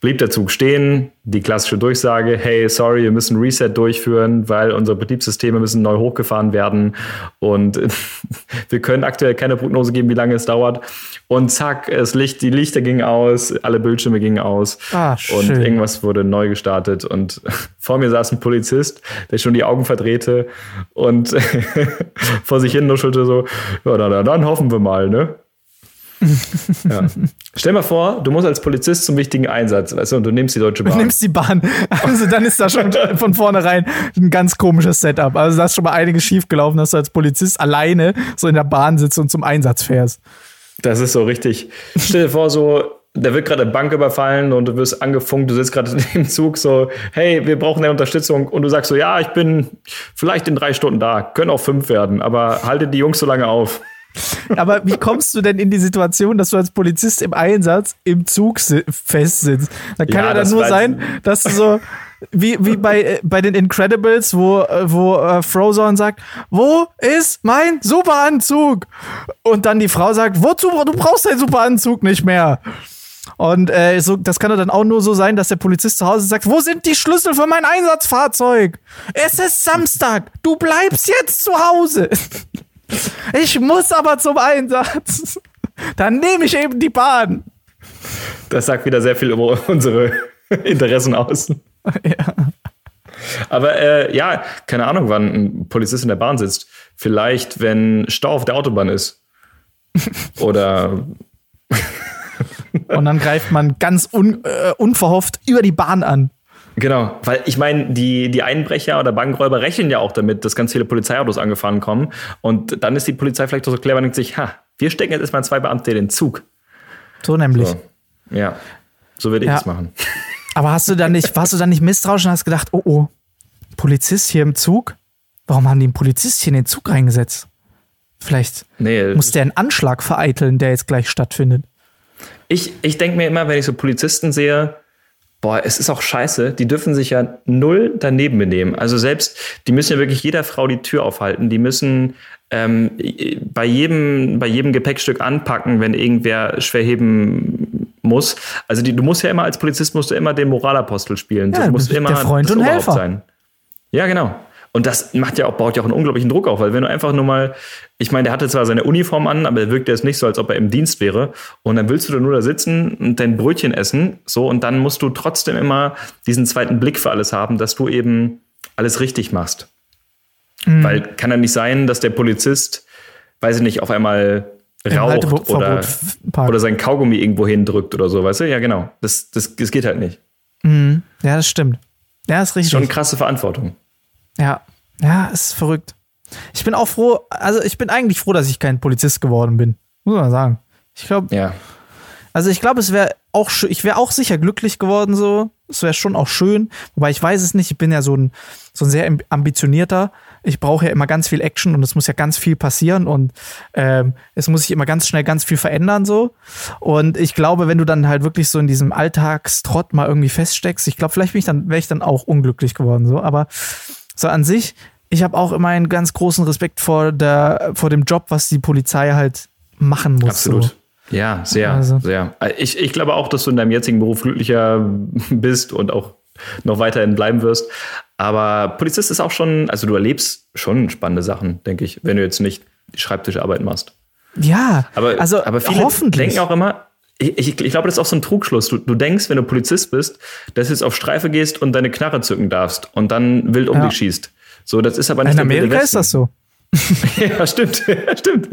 blieb der Zug stehen. Die klassische Durchsage, hey, sorry, wir müssen Reset durchführen, weil unsere Betriebssysteme müssen neu hochgefahren werden und wir können aktuell keine Prognose geben, wie lange es dauert. Und zack, das Licht, die Lichter gingen aus, alle Bildschirme gingen aus ah, und irgendwas wurde neu gestartet. Und vor mir saß ein Polizist, der schon die Augen verdrehte und vor sich hin nuschelte so, ja, dann, dann hoffen wir mal, ne? ja. Stell mal vor, du musst als Polizist zum wichtigen Einsatz, weißt du, und du nimmst die Deutsche Bahn. Du nimmst die Bahn. Also dann ist da schon von vornherein ein ganz komisches Setup. Also da ist schon mal einiges schiefgelaufen, dass du als Polizist alleine so in der Bahn sitzt und zum Einsatz fährst. Das ist so richtig. Stell dir vor, so, da wird gerade eine Bank überfallen und du wirst angefunkt, du sitzt gerade im Zug so, hey, wir brauchen eine Unterstützung und du sagst so, ja, ich bin vielleicht in drei Stunden da, können auch fünf werden, aber halte die Jungs so lange auf. Aber wie kommst du denn in die Situation, dass du als Polizist im Einsatz im Zug festsitzt? Da kann ja, ja dann nur sein, dass du so, wie, wie bei, äh, bei den Incredibles, wo, äh, wo äh, Frozone sagt, wo ist mein Superanzug? Und dann die Frau sagt, wozu, du brauchst deinen Superanzug nicht mehr. Und äh, so, das kann dann auch nur so sein, dass der Polizist zu Hause sagt, wo sind die Schlüssel für mein Einsatzfahrzeug? Es ist Samstag, du bleibst jetzt zu Hause. Ich muss aber zum Einsatz. Dann nehme ich eben die Bahn. Das sagt wieder sehr viel über unsere Interessen aus. Ja. Aber äh, ja, keine Ahnung, wann ein Polizist in der Bahn sitzt. Vielleicht, wenn Stau auf der Autobahn ist. Oder. Und dann greift man ganz un, äh, unverhofft über die Bahn an. Genau, weil ich meine, die, die Einbrecher oder Bankräuber rechnen ja auch damit, dass ganz viele Polizeiautos angefahren kommen. Und dann ist die Polizei vielleicht auch so clever und denkt sich, ha, wir stecken jetzt erstmal zwei Beamte in den Zug. So nämlich. So. Ja, so würde ich es machen. Aber hast du dann nicht, warst du dann nicht misstrauisch und hast gedacht, oh oh, Polizist hier im Zug? Warum haben die einen Polizist hier in den Zug reingesetzt? Vielleicht nee, muss der einen Anschlag vereiteln, der jetzt gleich stattfindet. Ich, ich denke mir immer, wenn ich so Polizisten sehe, boah, es ist auch scheiße, die dürfen sich ja null daneben benehmen. Also selbst, die müssen ja wirklich jeder Frau die Tür aufhalten. Die müssen ähm, bei, jedem, bei jedem Gepäckstück anpacken, wenn irgendwer schwer heben muss. Also die, du musst ja immer als Polizist musst du immer den Moralapostel spielen. Ja, du musst immer der Freund und Helfer sein. Ja, genau. Und das macht ja auch, baut ja auch einen unglaublichen Druck auf, weil wenn du einfach nur mal, ich meine, der hatte zwar seine Uniform an, aber er wirkte jetzt nicht so, als ob er im Dienst wäre. Und dann willst du da nur da sitzen und dein Brötchen essen, so, und dann musst du trotzdem immer diesen zweiten Blick für alles haben, dass du eben alles richtig machst. Mhm. Weil kann ja nicht sein, dass der Polizist, weiß ich nicht, auf einmal raucht oder, oder sein Kaugummi irgendwo hindrückt oder so, weißt du? Ja, genau. Das, das, das geht halt nicht. Mhm. Ja, das stimmt. Ja, ist richtig. Schon krasse Verantwortung. Ja, ja, ist verrückt. Ich bin auch froh, also ich bin eigentlich froh, dass ich kein Polizist geworden bin. Muss man sagen. Ich glaube, ja. Also ich glaube, es wäre auch schön, ich wäre auch sicher glücklich geworden so. Es wäre schon auch schön, wobei ich weiß es nicht, ich bin ja so ein, so ein sehr ambitionierter ich brauche ja immer ganz viel Action und es muss ja ganz viel passieren und ähm, es muss sich immer ganz schnell ganz viel verändern so. Und ich glaube, wenn du dann halt wirklich so in diesem Alltagstrott mal irgendwie feststeckst, ich glaube, vielleicht bin ich dann, wäre ich dann auch unglücklich geworden so. Aber so an sich, ich habe auch immer einen ganz großen Respekt vor der, vor dem Job, was die Polizei halt machen muss. Absolut. So. Ja, sehr, also. sehr. Ich, ich glaube auch, dass du in deinem jetzigen Beruf glücklicher bist und auch noch weiterhin bleiben wirst. Aber Polizist ist auch schon, also du erlebst schon spannende Sachen, denke ich, wenn du jetzt nicht die Schreibtischarbeit machst. Ja, aber, also aber viele hoffentlich. denken auch immer, ich, ich, glaube, das ist auch so ein Trugschluss. Du, du denkst, wenn du Polizist bist, dass du jetzt auf Streife gehst und deine Knarre zücken darfst und dann wild um ja. dich schießt. So, das ist aber nicht In Amerika ist das so. ja, stimmt. stimmt.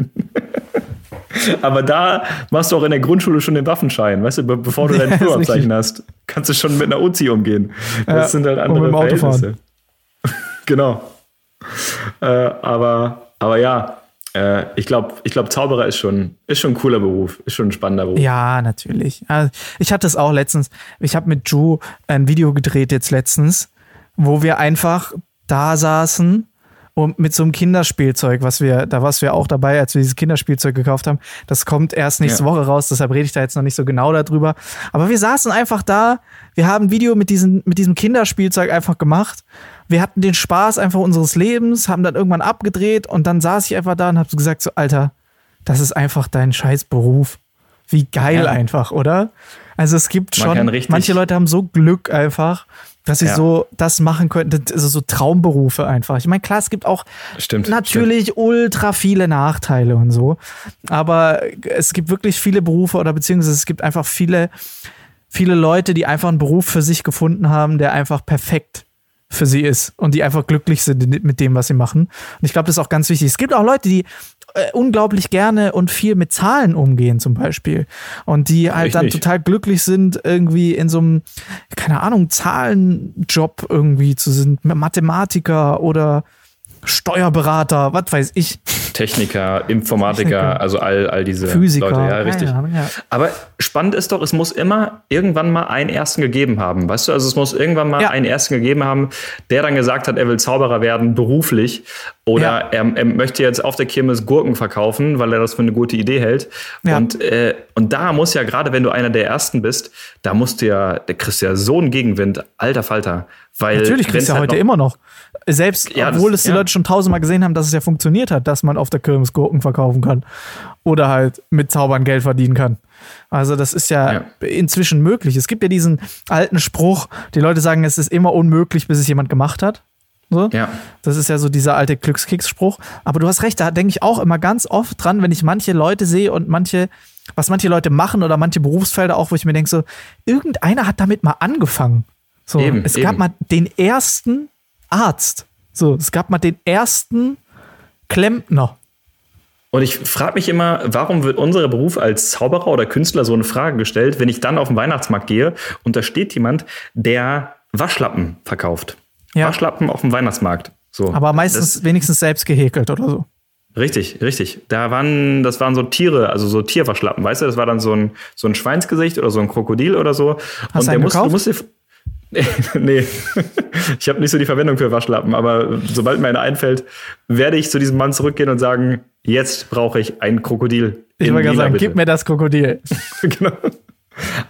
Aber da machst du auch in der Grundschule schon den Waffenschein, weißt du, bevor du dein Führerabzeichen hast, kannst du schon mit einer Uzi umgehen. Das ja, sind halt andere Verhältnisse. genau. Äh, aber, aber ja, äh, ich glaube, ich glaub, Zauberer ist schon, ist schon ein cooler Beruf, ist schon ein spannender Beruf. Ja, natürlich. Also, ich hatte es auch letztens. Ich habe mit Ju ein Video gedreht jetzt letztens, wo wir einfach da saßen und mit so einem Kinderspielzeug, was wir, da warst du ja auch dabei, als wir dieses Kinderspielzeug gekauft haben. Das kommt erst nächste ja. Woche raus, deshalb rede ich da jetzt noch nicht so genau darüber. Aber wir saßen einfach da, wir haben ein Video mit, diesen, mit diesem Kinderspielzeug einfach gemacht. Wir hatten den Spaß einfach unseres Lebens, haben dann irgendwann abgedreht und dann saß ich einfach da und hab gesagt, so, Alter, das ist einfach dein Scheißberuf. Wie geil ja. einfach, oder? Also es gibt schon, manche Leute haben so Glück einfach, dass sie ja. so das machen könnten, also so Traumberufe einfach. Ich meine, klar, es gibt auch stimmt, natürlich stimmt. ultra viele Nachteile und so, aber es gibt wirklich viele Berufe oder beziehungsweise es gibt einfach viele, viele Leute, die einfach einen Beruf für sich gefunden haben, der einfach perfekt für sie ist und die einfach glücklich sind mit dem, was sie machen. Und ich glaube, das ist auch ganz wichtig. Es gibt auch Leute, die äh, unglaublich gerne und viel mit Zahlen umgehen, zum Beispiel. Und die halt ich dann nicht. total glücklich sind, irgendwie in so einem, keine Ahnung, Zahlenjob irgendwie zu sind, Mathematiker oder Steuerberater, was weiß ich. Techniker, Informatiker, Techniker. also all, all diese Physiker. Leute. Ja, richtig. Ja, ja. Aber spannend ist doch, es muss immer irgendwann mal einen Ersten gegeben haben. Weißt du, also es muss irgendwann mal ja. einen Ersten gegeben haben, der dann gesagt hat, er will Zauberer werden, beruflich. Oder er, er, möchte jetzt auf der Kirmes Gurken verkaufen, weil er das für eine gute Idee hält. Und, äh, und da muss ja, gerade wenn du einer der Ersten bist, da musst du ja, da kriegst du ja so einen Gegenwind, alter Falter. Weil Natürlich kriegst du ja halt heute noch immer noch. Selbst, ja, obwohl das, es die ja. Leute schon tausendmal gesehen haben, dass es ja funktioniert hat, dass man auf der Kirmes Gurken verkaufen kann. Oder halt mit Zaubern Geld verdienen kann. Also, das ist ja, ja, inzwischen möglich. Es gibt ja diesen alten Spruch, die Leute sagen, es ist immer unmöglich, bis es jemand gemacht hat. So. Ja. Das ist ja so dieser alte Glückskeks-Spruch. Aber du hast recht, da denke ich auch immer ganz oft dran, wenn ich manche Leute sehe und manche, was manche Leute machen oder manche Berufsfelder auch, wo ich mir denke, so, irgendeiner hat damit mal angefangen. So, eben, es gab mal den ersten Arzt. So, es gab mal den ersten Klempner. Und ich frage mich immer, warum wird unser Beruf als Zauberer oder Künstler so eine Frage gestellt, wenn ich dann auf den Weihnachtsmarkt gehe und da steht jemand, der Waschlappen verkauft. Ja. Waschlappen auf dem Weihnachtsmarkt. So. Aber meistens das, wenigstens selbst gehäkelt oder so. Richtig, richtig. Da waren, das waren so Tiere, also so Tierwaschlappen, weißt du? Das war dann so ein, so ein Schweinsgesicht oder so ein Krokodil oder so. Hast und der muss, du musst nee, ich habe nicht so die Verwendung für Waschlappen, aber sobald mir einer einfällt, werde ich zu diesem Mann zurückgehen und sagen, jetzt brauche ich ein Krokodil. Ich wollte gerade sagen, bitte. gib mir das Krokodil. genau.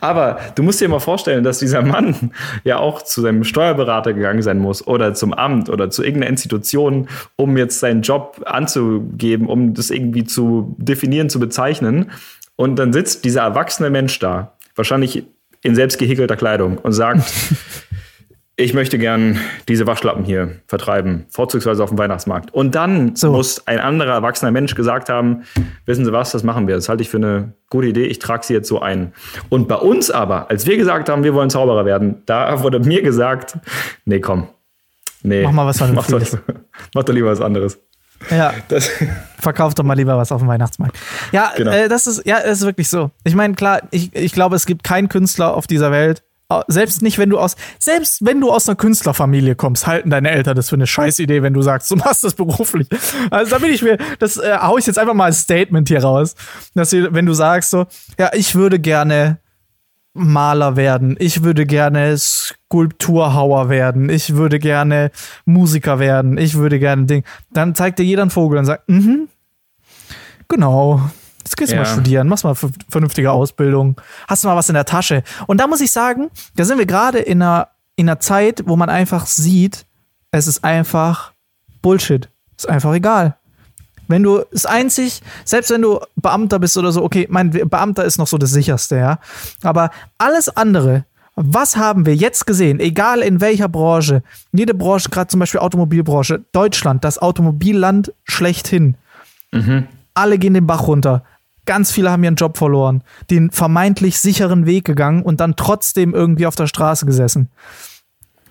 Aber du musst dir mal vorstellen, dass dieser Mann ja auch zu seinem Steuerberater gegangen sein muss oder zum Amt oder zu irgendeiner Institution, um jetzt seinen Job anzugeben, um das irgendwie zu definieren, zu bezeichnen. Und dann sitzt dieser erwachsene Mensch da, wahrscheinlich in selbst gehäkelter Kleidung und sagt, ich möchte gern diese Waschlappen hier vertreiben, vorzugsweise auf dem Weihnachtsmarkt. Und dann so. muss ein anderer erwachsener Mensch gesagt haben, wissen Sie was, das machen wir. Das halte ich für eine gute Idee, ich trage sie jetzt so ein. Und bei uns aber, als wir gesagt haben, wir wollen Zauberer werden, da wurde mir gesagt, nee, komm. Nee, mach mal was mach doch, mach doch lieber was anderes. Ja. Das Verkauf doch mal lieber was auf dem Weihnachtsmarkt. Ja, genau. äh, das ist, ja, das ist wirklich so. Ich meine, klar, ich, ich glaube, es gibt keinen Künstler auf dieser Welt, selbst nicht, wenn du aus, selbst wenn du aus einer Künstlerfamilie kommst, halten deine Eltern das für eine Scheißidee, wenn du sagst, du machst das beruflich. Also da bin ich mir, das äh, hau ich jetzt einfach mal als Statement hier raus, dass du, wenn du sagst so, ja, ich würde gerne Maler werden. Ich würde gerne Skulpturhauer werden. Ich würde gerne Musiker werden. Ich würde gerne Ding. Dann zeigt dir jeder einen Vogel und sagt, mhm, genau. Jetzt gehst du ja. mal studieren, machst mal vernünftige Ausbildung, hast du mal was in der Tasche. Und da muss ich sagen, da sind wir gerade in einer, in einer Zeit, wo man einfach sieht, es ist einfach Bullshit. Ist einfach egal. Wenn du es einzig, selbst wenn du Beamter bist oder so, okay, mein Beamter ist noch so das sicherste, ja. Aber alles andere, was haben wir jetzt gesehen, egal in welcher Branche, jede Branche, gerade zum Beispiel Automobilbranche, Deutschland, das Automobilland schlechthin. Mhm. Alle gehen den Bach runter. Ganz viele haben ihren Job verloren, den vermeintlich sicheren Weg gegangen und dann trotzdem irgendwie auf der Straße gesessen.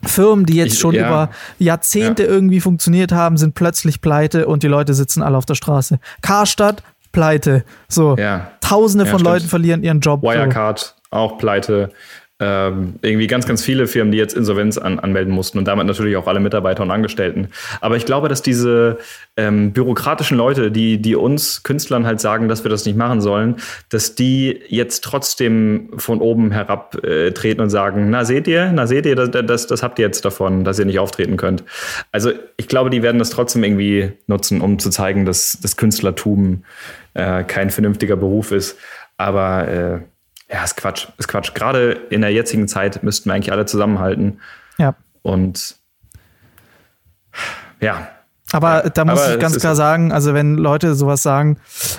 Firmen, die jetzt ich, schon ja. über Jahrzehnte ja. irgendwie funktioniert haben, sind plötzlich pleite und die Leute sitzen alle auf der Straße. Karstadt, pleite. So. Ja. Tausende von Leuten verlieren ihren Job. Wirecard, so. auch pleite ähm, irgendwie ganz, ganz viele Firmen, die jetzt Insolvenz an, anmelden mussten und damit natürlich auch alle Mitarbeiter und Angestellten. Aber ich glaube, dass diese ähm, bürokratischen Leute, die, die uns Künstlern halt sagen, dass wir das nicht machen sollen, dass die jetzt trotzdem von oben herab äh, treten und sagen, na seht ihr, na seht ihr, das, das, das habt ihr jetzt davon, dass ihr nicht auftreten könnt. Also ich glaube, die werden das trotzdem irgendwie nutzen, um zu zeigen, dass das Künstlertum äh, kein vernünftiger Beruf ist. Aber äh, ja, ist Quatsch, ist Quatsch. Gerade in der jetzigen Zeit müssten wir eigentlich alle zusammenhalten. Ja. Und ja. Aber da muss Aber ich ganz klar sagen, also wenn Leute sowas sagen,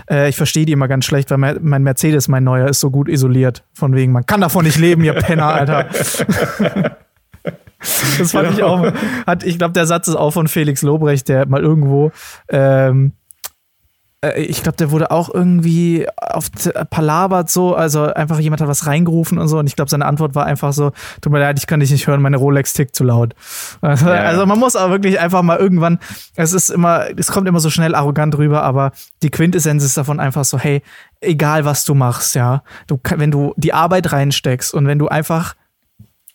äh, ich verstehe die immer ganz schlecht, weil mein Mercedes, mein neuer, ist so gut isoliert. Von wegen, man kann davon nicht leben, ihr Penner, Alter. das fand genau. ich auch. Hat, ich glaube, der Satz ist auch von Felix Lobrecht, der mal irgendwo ähm, äh, ich glaube, der wurde auch irgendwie auf palabert so, also einfach jemand hat was reingerufen und so und ich glaube, seine Antwort war einfach so, tut mir leid, ich kann dich nicht hören, meine Rolex tickt zu laut. Also, ja, also man muss aber wirklich einfach mal irgendwann, es ist immer, es kommt immer so schnell arrogant rüber, aber die Quintessenz ist davon einfach so, hey, egal was du machst, ja, du, wenn du die Arbeit reinsteckst und wenn du einfach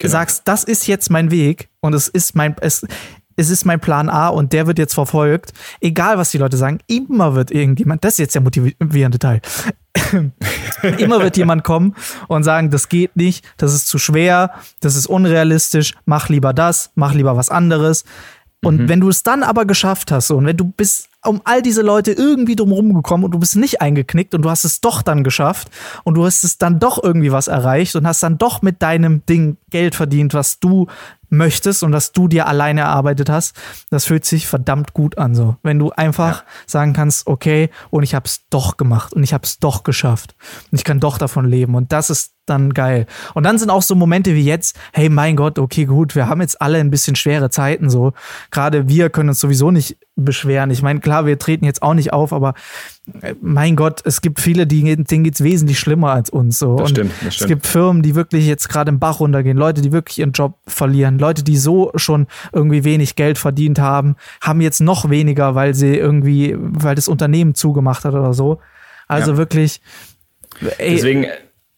Genau. sagst, das ist jetzt mein Weg und es ist mein, es, es ist mein Plan A und der wird jetzt verfolgt. Egal, was die Leute sagen, immer wird irgendjemand, das ist jetzt der motivierende Teil, immer wird jemand kommen und sagen, das geht nicht, das ist zu schwer, das ist unrealistisch, mach lieber das, mach lieber was anderes. Und mhm. wenn du es dann aber geschafft hast und wenn du bist um all diese Leute irgendwie drumherum gekommen und du bist nicht eingeknickt und du hast es doch dann geschafft und du hast es dann doch irgendwie was erreicht und hast dann doch mit deinem Ding Geld verdient, was du möchtest und was du dir alleine erarbeitet hast, das fühlt sich verdammt gut an so. Wenn du einfach ja. sagen kannst, okay, und ich habe es doch gemacht und ich habe es doch geschafft und ich kann doch davon leben und das ist dann geil. Und dann sind auch so Momente wie jetzt, hey mein Gott, okay, gut, wir haben jetzt alle ein bisschen schwere Zeiten so. Gerade wir können uns sowieso nicht beschweren. Ich meine, klar, wir treten jetzt auch nicht auf, aber äh, mein Gott, es gibt viele, die, denen geht es wesentlich schlimmer als uns. So. Das stimmt, das stimmt. Es gibt Firmen, die wirklich jetzt gerade im Bach runtergehen, Leute, die wirklich ihren Job verlieren, Leute, die so schon irgendwie wenig Geld verdient haben, haben jetzt noch weniger, weil sie irgendwie, weil das Unternehmen zugemacht hat oder so. Also ja. wirklich. Ey, Deswegen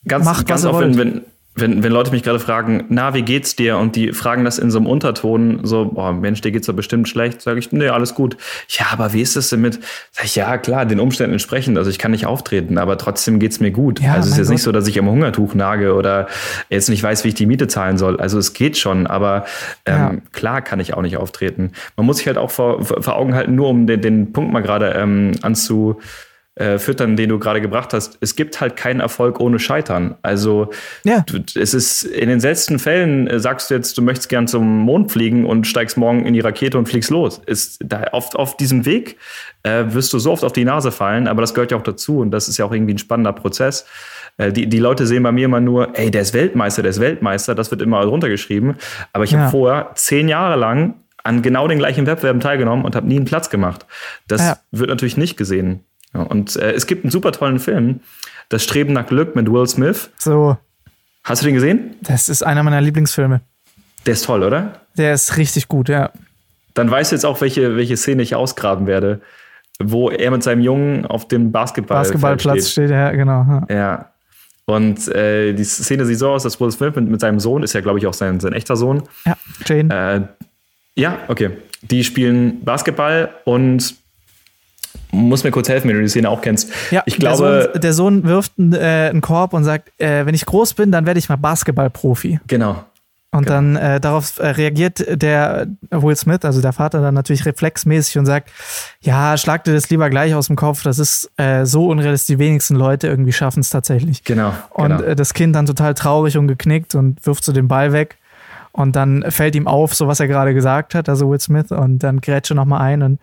ganz, macht, ganz oft, wenn, wenn, wenn Leute mich gerade fragen, na, wie geht's dir? Und die fragen das in so einem Unterton, so, boah, Mensch, dir geht's doch bestimmt schlecht, sage ich, nee, alles gut. Ja, aber wie ist es denn mit? Sag ich, ja, klar, den Umständen entsprechend. Also ich kann nicht auftreten, aber trotzdem geht's mir gut. Ja, also es ist jetzt Gott. nicht so, dass ich am Hungertuch nage oder jetzt nicht weiß, wie ich die Miete zahlen soll. Also es geht schon, aber ähm, ja. klar kann ich auch nicht auftreten. Man muss sich halt auch vor, vor Augen halten, nur um den, den Punkt mal gerade ähm, anzu äh, füttern, den du gerade gebracht hast. Es gibt halt keinen Erfolg ohne Scheitern. Also ja. du, es ist in den seltensten Fällen äh, sagst du jetzt, du möchtest gern zum Mond fliegen und steigst morgen in die Rakete und fliegst los. Ist da auf, auf diesem Weg äh, wirst du so oft auf die Nase fallen, aber das gehört ja auch dazu und das ist ja auch irgendwie ein spannender Prozess. Äh, die, die Leute sehen bei mir immer nur, ey, der ist Weltmeister, der ist Weltmeister, das wird immer runtergeschrieben. Aber ich ja. habe vorher zehn Jahre lang an genau den gleichen Wettbewerben teilgenommen und habe nie einen Platz gemacht. Das ja. wird natürlich nicht gesehen. Ja, und äh, es gibt einen super tollen Film, Das Streben nach Glück mit Will Smith. So. Hast du den gesehen? Das ist einer meiner Lieblingsfilme. Der ist toll, oder? Der ist richtig gut, ja. Dann weißt du jetzt auch, welche, welche Szene ich ausgraben werde, wo er mit seinem Jungen auf dem Basketball Basketballplatz steht. steht. Ja, genau. Ja. ja. Und äh, die Szene sieht so aus, dass Will Smith mit, mit seinem Sohn, ist ja, glaube ich, auch sein, sein echter Sohn. Ja, Jane. Äh, ja, okay. Die spielen Basketball und muss mir kurz helfen, wenn du die Szene auch kennst. Ja, ich glaube, der Sohn, der Sohn wirft einen, äh, einen Korb und sagt, äh, wenn ich groß bin, dann werde ich mal Basketballprofi. Genau. Und genau. dann äh, darauf äh, reagiert der Will Smith, also der Vater, dann natürlich reflexmäßig und sagt, ja, schlag dir das lieber gleich aus dem Kopf, das ist äh, so unrealistisch, die wenigsten Leute irgendwie schaffen es tatsächlich. Genau. Und genau. Äh, das Kind dann total traurig und geknickt und wirft so den Ball weg. Und dann fällt ihm auf, so was er gerade gesagt hat, also Will Smith, und dann grätscht er nochmal ein und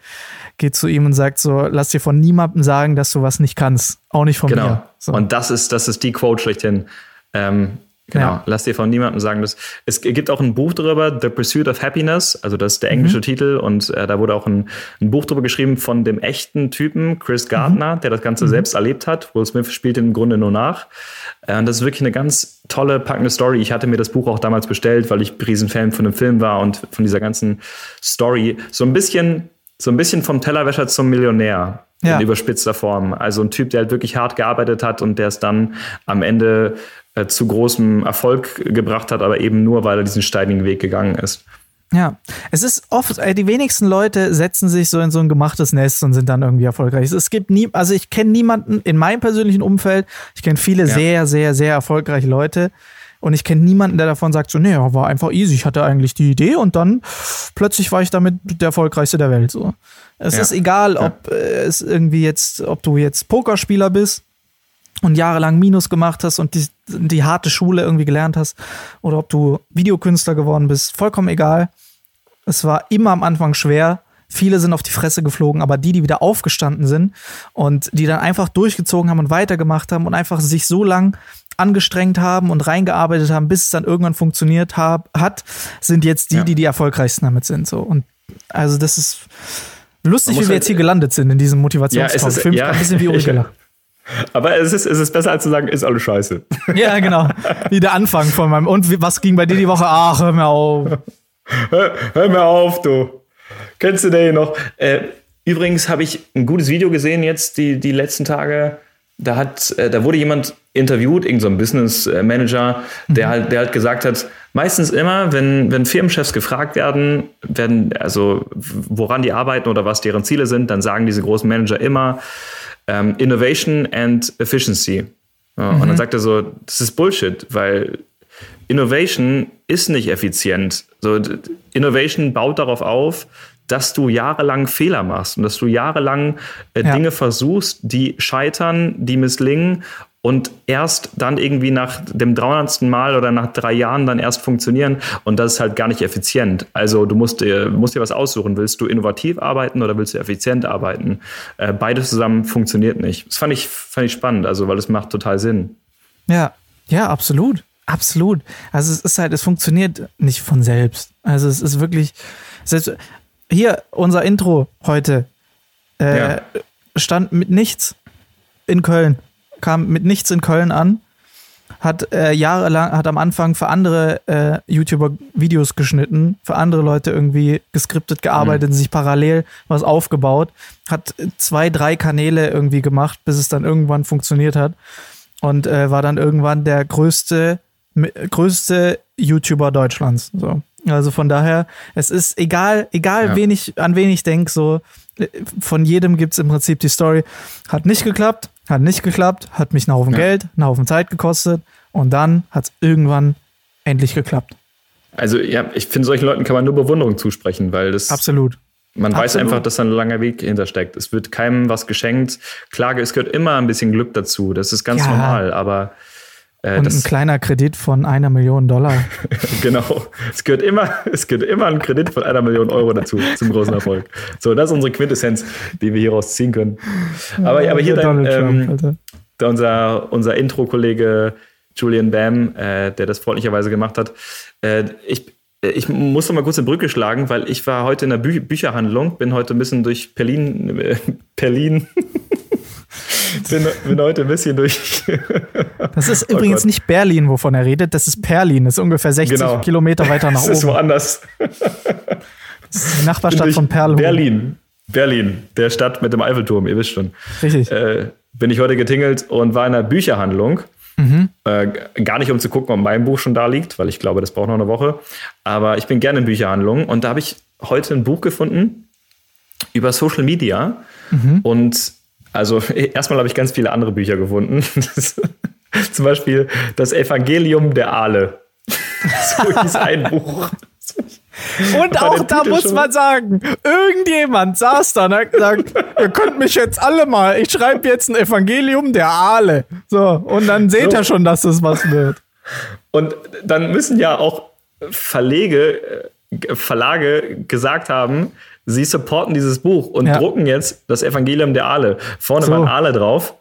geht zu ihm und sagt so, lass dir von niemandem sagen, dass du was nicht kannst. Auch nicht von genau. mir. So. Und das ist, das ist die Quote schlechthin. Ähm, Genau. Ja. Lass dir von niemandem sagen, dass es gibt auch ein Buch darüber, The Pursuit of Happiness, also das ist der englische mhm. Titel und äh, da wurde auch ein, ein, Buch darüber geschrieben von dem echten Typen Chris Gardner, mhm. der das Ganze mhm. selbst erlebt hat. Will Smith spielt im Grunde nur nach. Äh, und das ist wirklich eine ganz tolle, packende Story. Ich hatte mir das Buch auch damals bestellt, weil ich Riesenfan von dem Film war und von dieser ganzen Story. So ein bisschen, so ein bisschen vom Tellerwäscher zum Millionär. Ja. In überspitzter Form. Also ein Typ, der halt wirklich hart gearbeitet hat und der es dann am Ende äh, zu großem Erfolg gebracht hat, aber eben nur, weil er diesen steinigen Weg gegangen ist. Ja, es ist oft, äh, die wenigsten Leute setzen sich so in so ein gemachtes Nest und sind dann irgendwie erfolgreich. Es gibt nie, also ich kenne niemanden in meinem persönlichen Umfeld, ich kenne viele ja. sehr, sehr, sehr erfolgreiche Leute und ich kenne niemanden, der davon sagt, so, nee, war einfach easy, ich hatte eigentlich die Idee und dann plötzlich war ich damit der erfolgreichste der Welt, so. Es ja. ist egal, ob äh, es irgendwie jetzt, ob du jetzt Pokerspieler bist und jahrelang Minus gemacht hast und die, die harte Schule irgendwie gelernt hast oder ob du Videokünstler geworden bist, vollkommen egal. Es war immer am Anfang schwer. Viele sind auf die Fresse geflogen, aber die, die wieder aufgestanden sind und die dann einfach durchgezogen haben und weitergemacht haben und einfach sich so lang angestrengt haben und reingearbeitet haben, bis es dann irgendwann funktioniert hab, hat, sind jetzt die, ja. die die erfolgreichsten damit sind. So. Und also das ist lustig, wie wir halt jetzt hier gelandet sind in diesem Motivationstalk. Ja, ist, ja, ein bisschen wie Uri Geller. Aber es ist, es ist besser als zu sagen, ist alles scheiße. Ja, genau. Wie der Anfang von meinem. Und was ging bei dir die Woche? Ach, hör mir auf. Hör, hör mir auf, du. Kennst du den noch? Äh, übrigens habe ich ein gutes Video gesehen jetzt die, die letzten Tage. Da, hat, äh, da wurde jemand interviewt, irgendein so Business Manager, der, mhm. halt, der halt gesagt hat, meistens immer, wenn, wenn Firmenchefs gefragt werden, werden, also woran die arbeiten oder was deren Ziele sind, dann sagen diese großen Manager immer, ähm, Innovation and Efficiency. Ja, mhm. Und dann mhm. sagt er so, das ist Bullshit, weil Innovation ist nicht effizient. So, Innovation baut darauf auf, dass du jahrelang Fehler machst und dass du jahrelang äh, ja. Dinge versuchst, die scheitern, die misslingen und erst dann irgendwie nach dem 300. Mal oder nach drei Jahren dann erst funktionieren und das ist halt gar nicht effizient. Also du musst dir, musst dir was aussuchen. Willst du innovativ arbeiten oder willst du effizient arbeiten? Äh, beides zusammen funktioniert nicht. Das fand ich, fand ich spannend, also weil es macht total Sinn. Ja, ja, absolut. Absolut. Also es ist halt, es funktioniert nicht von selbst. Also es ist wirklich, selbst hier unser Intro heute äh, ja. stand mit nichts in Köln kam mit nichts in Köln an, hat äh, jahrelang, hat am Anfang für andere äh, YouTuber Videos geschnitten, für andere Leute irgendwie geskriptet, gearbeitet, mhm. sich parallel was aufgebaut, hat zwei, drei Kanäle irgendwie gemacht, bis es dann irgendwann funktioniert hat und äh, war dann irgendwann der größte, größte YouTuber Deutschlands. So. Also von daher, es ist egal, egal ja. wen ich, an wen ich denke, so äh, von jedem gibt es im Prinzip die Story. Hat nicht geklappt, hat nicht geklappt, hat mich einen Haufen ja. Geld, einen Haufen Zeit gekostet und dann hat es irgendwann endlich geklappt. Also ja, ich finde, solchen Leuten kann man nur Bewunderung zusprechen, weil das. Absolut. Man Absolut. weiß einfach, dass da ein langer Weg hintersteckt. Es wird keinem was geschenkt. Klage, es gehört immer ein bisschen Glück dazu. Das ist ganz ja. normal, aber äh, und ein kleiner Kredit von einer Million Dollar. genau. Es gehört, immer, es gehört immer ein Kredit von einer Million Euro dazu, zum großen Erfolg. So, das ist unsere Quintessenz, die wir hieraus ziehen können. Aber, ja, aber hier dann, ähm, unser, unser Intro-Kollege Julian Bam, äh, der das freundlicherweise gemacht hat. Äh, ich, ich muss noch mal kurz eine Brücke schlagen, weil ich war heute in der Bü Bücherhandlung, bin heute ein bisschen durch Berlin, äh, Berlin bin, bin heute ein bisschen durch. Das ist oh übrigens Gott. nicht Berlin, wovon er redet, das ist Perlin. Das ist ungefähr 60 genau. Kilometer weiter nach oben. Das ist woanders. Das ist die Nachbarstadt von Perlin. Berlin. Berlin, der Stadt mit dem Eiffelturm, ihr wisst schon. Richtig. Äh, bin ich heute getingelt und war in einer Bücherhandlung. Mhm. Äh, gar nicht, um zu gucken, ob mein Buch schon da liegt, weil ich glaube, das braucht noch eine Woche. Aber ich bin gerne in Bücherhandlungen und da habe ich heute ein Buch gefunden über Social Media Mhm. Und also erstmal habe ich ganz viele andere Bücher gefunden. Zum Beispiel das Evangelium der Aale. so hieß ein Buch. Und auch da muss man sagen, irgendjemand saß da und hat gesagt, ihr könnt mich jetzt alle mal, ich schreibe jetzt ein Evangelium der Aale. So, und dann seht so. ihr schon, dass das was wird. Und dann müssen ja auch Verlege, äh, Verlage gesagt haben, sie supporten dieses Buch und ja. drucken jetzt das Evangelium der Aale. Vorne so. waren Aale drauf.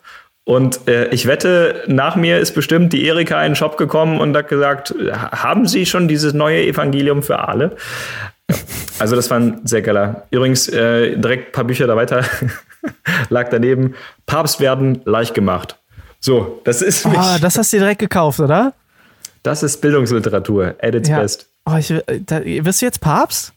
Und äh, ich wette, nach mir ist bestimmt die Erika in den Shop gekommen und hat gesagt, haben Sie schon dieses neue Evangelium für Aale? Also das war ein sehr geiler. Übrigens, äh, direkt ein paar Bücher da weiter lag daneben. Papst werden leicht gemacht. So, das ist. Ah, oh, das hast du direkt gekauft, oder? Das ist Bildungsliteratur, at its ja. best. Oh, ich, da, wirst du jetzt Papst?